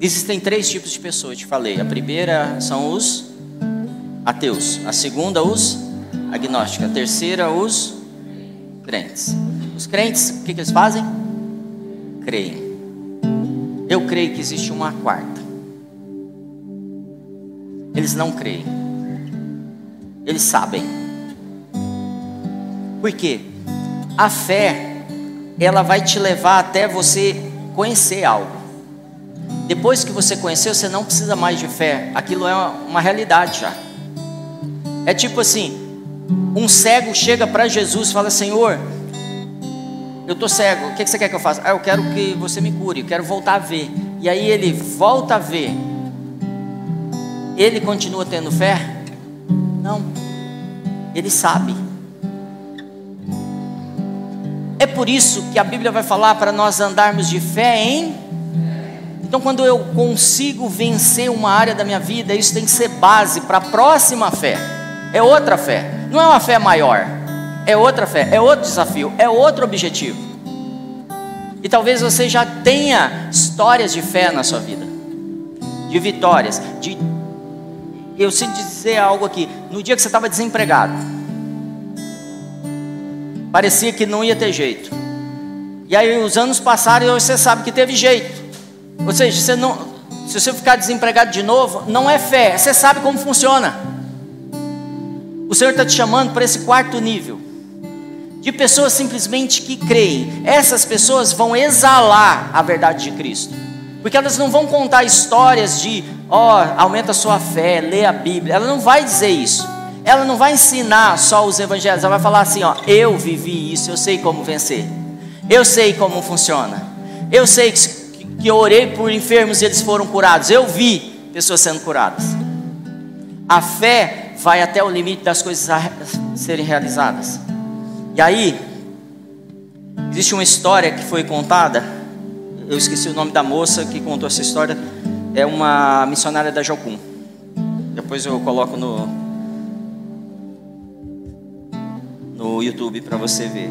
Existem três tipos de pessoas, te falei. A primeira são os ateus, a segunda, os agnósticos, a terceira, os crentes. Os crentes, o que, que eles fazem? Creem. Eu creio que existe uma quarta. Eles não creem. Eles sabem. Porque a fé ela vai te levar até você conhecer algo. Depois que você conheceu, você não precisa mais de fé. Aquilo é uma realidade já. É tipo assim: um cego chega para Jesus e fala: Senhor, eu estou cego, o que você quer que eu faça? Ah, eu quero que você me cure, eu quero voltar a ver. E aí ele volta a ver. Ele continua tendo fé? Não. Ele sabe. É por isso que a Bíblia vai falar para nós andarmos de fé em. Então, quando eu consigo vencer uma área da minha vida, isso tem que ser base para a próxima fé. É outra fé. Não é uma fé maior. É outra fé. É outro desafio. É outro objetivo. E talvez você já tenha histórias de fé na sua vida, de vitórias, de eu sei dizer algo aqui. No dia que você estava desempregado, parecia que não ia ter jeito. E aí os anos passaram e você sabe que teve jeito. Ou seja, você não, se você ficar desempregado de novo, não é fé, você sabe como funciona. O Senhor está te chamando para esse quarto nível de pessoas simplesmente que creem. Essas pessoas vão exalar a verdade de Cristo. Porque elas não vão contar histórias de, ó, oh, aumenta a sua fé, lê a Bíblia. Ela não vai dizer isso. Ela não vai ensinar só os evangelhos. Ela vai falar assim, ó, eu vivi isso, eu sei como vencer. Eu sei como funciona. Eu sei que, que eu orei por enfermos e eles foram curados. Eu vi pessoas sendo curadas. A fé vai até o limite das coisas serem realizadas. E aí, existe uma história que foi contada, eu esqueci o nome da moça que contou essa história, é uma missionária da Jocum. Depois eu coloco no, no YouTube para você ver.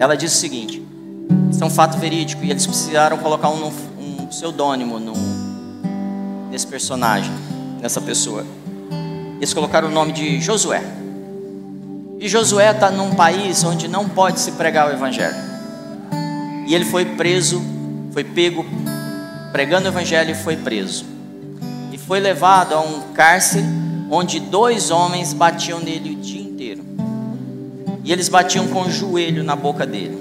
Ela disse o seguinte: isso é um fato verídico e eles precisaram colocar um, um pseudônimo no, nesse personagem, nessa pessoa. Eles colocaram o nome de Josué. E Josué está num país onde não pode se pregar o Evangelho. E ele foi preso, foi pego pregando o Evangelho foi preso. E foi levado a um cárcere onde dois homens batiam nele o dia inteiro. E eles batiam com o joelho na boca dele.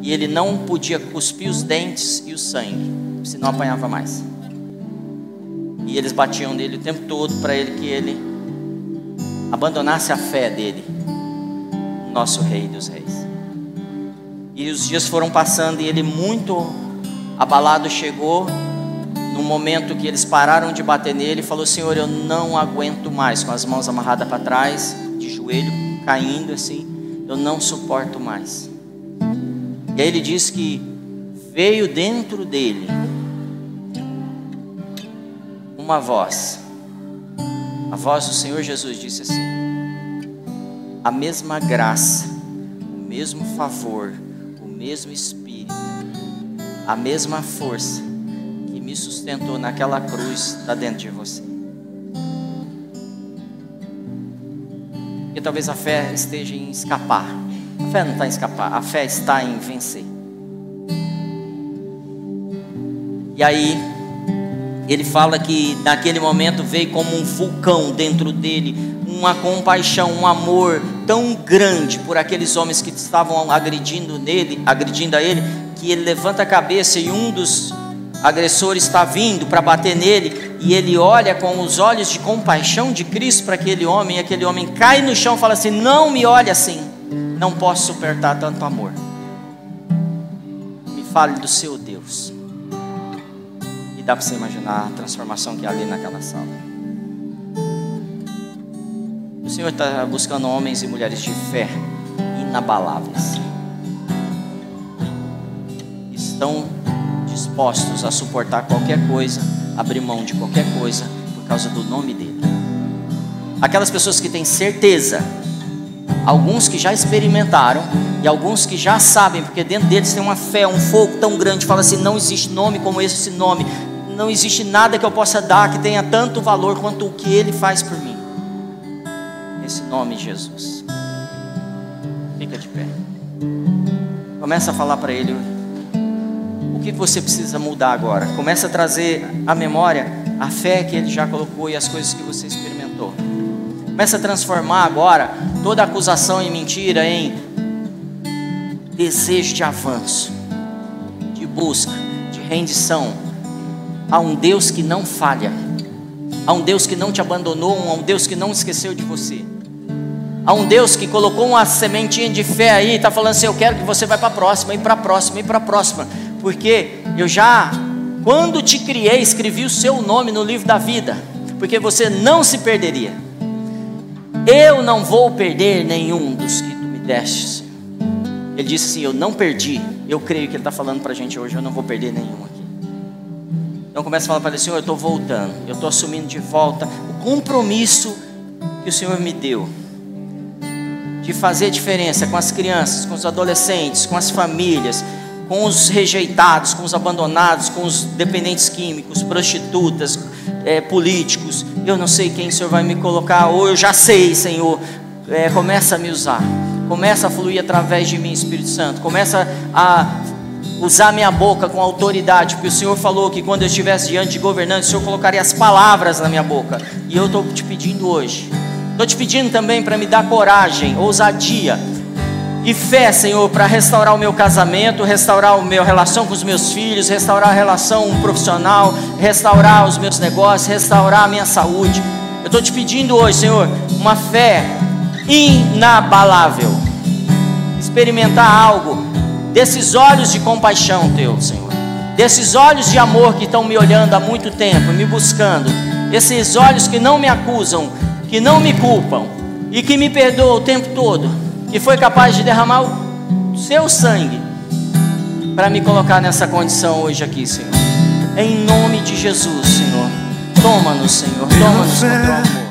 E ele não podia cuspir os dentes e o sangue, senão apanhava mais. E eles batiam nele o tempo todo para ele que ele abandonasse a fé dele, nosso Rei dos Reis. E os dias foram passando e ele, muito abalado, chegou no momento que eles pararam de bater nele falou: Senhor, eu não aguento mais, com as mãos amarradas para trás, de joelho caindo assim, eu não suporto mais. E aí ele diz que veio dentro dele uma voz a voz do Senhor Jesus disse assim: a mesma graça, o mesmo favor, o mesmo Espírito, a mesma força que me sustentou naquela cruz está dentro de você. Porque talvez a fé esteja em escapar. A fé não está em escapar, a fé está em vencer. E aí, ele fala que naquele momento veio como um vulcão dentro dele, uma compaixão, um amor tão grande por aqueles homens que estavam agredindo nele, agredindo a ele, que ele levanta a cabeça e um dos agressores está vindo para bater nele, e ele olha com os olhos de compaixão de Cristo para aquele homem, e aquele homem cai no chão e fala assim: Não me olhe assim, não posso suportar tanto amor. Me fale do seu Deus dá para você imaginar a transformação que ali naquela sala. O Senhor está buscando homens e mulheres de fé inabaláveis. Estão dispostos a suportar qualquer coisa, abrir mão de qualquer coisa por causa do nome dele. Aquelas pessoas que têm certeza, alguns que já experimentaram e alguns que já sabem, porque dentro deles tem uma fé, um fogo tão grande, fala assim: não existe nome como esse nome, não existe nada que eu possa dar que tenha tanto valor quanto o que Ele faz por mim. Nesse nome Jesus. Fica de pé. Começa a falar para Ele o que você precisa mudar agora. Começa a trazer à memória a fé que Ele já colocou e as coisas que você experimentou. Começa a transformar agora toda acusação e mentira em desejo de avanço, de busca, de rendição a um Deus que não falha, a um Deus que não te abandonou, a um Deus que não esqueceu de você. A um Deus que colocou uma sementinha de fé aí e está falando assim: Eu quero que você vá para a próxima, e para a próxima, e para a próxima, porque eu já, quando te criei, escrevi o seu nome no livro da vida, porque você não se perderia. Eu não vou perder nenhum dos que tu me deste, Senhor. Ele disse assim: Eu não perdi. Eu creio que Ele está falando para a gente hoje: Eu não vou perder nenhum aqui. Então começa a falar para ele: Senhor, eu estou voltando. Eu estou assumindo de volta o compromisso que o Senhor me deu de fazer diferença com as crianças, com os adolescentes, com as famílias, com os rejeitados, com os abandonados, com os dependentes químicos, prostitutas, é, políticos. Eu não sei quem o Senhor vai me colocar, ou eu já sei, Senhor. É, começa a me usar, começa a fluir através de mim, Espírito Santo. Começa a usar minha boca com autoridade, porque o Senhor falou que quando eu estivesse diante de governantes, o Senhor colocaria as palavras na minha boca. E eu estou te pedindo hoje Estou te pedindo também para me dar coragem, ousadia e fé, Senhor, para restaurar o meu casamento, restaurar a minha relação com os meus filhos, restaurar a relação profissional, restaurar os meus negócios, restaurar a minha saúde. Eu estou te pedindo hoje, Senhor, uma fé inabalável. Experimentar algo desses olhos de compaixão teu, Senhor. Desses olhos de amor que estão me olhando há muito tempo, me buscando. Esses olhos que não me acusam, que não me culpam e que me perdoa o tempo todo, que foi capaz de derramar o seu sangue para me colocar nessa condição hoje aqui, Senhor. Em nome de Jesus, Senhor. Toma-nos, Senhor. Toma-nos amor.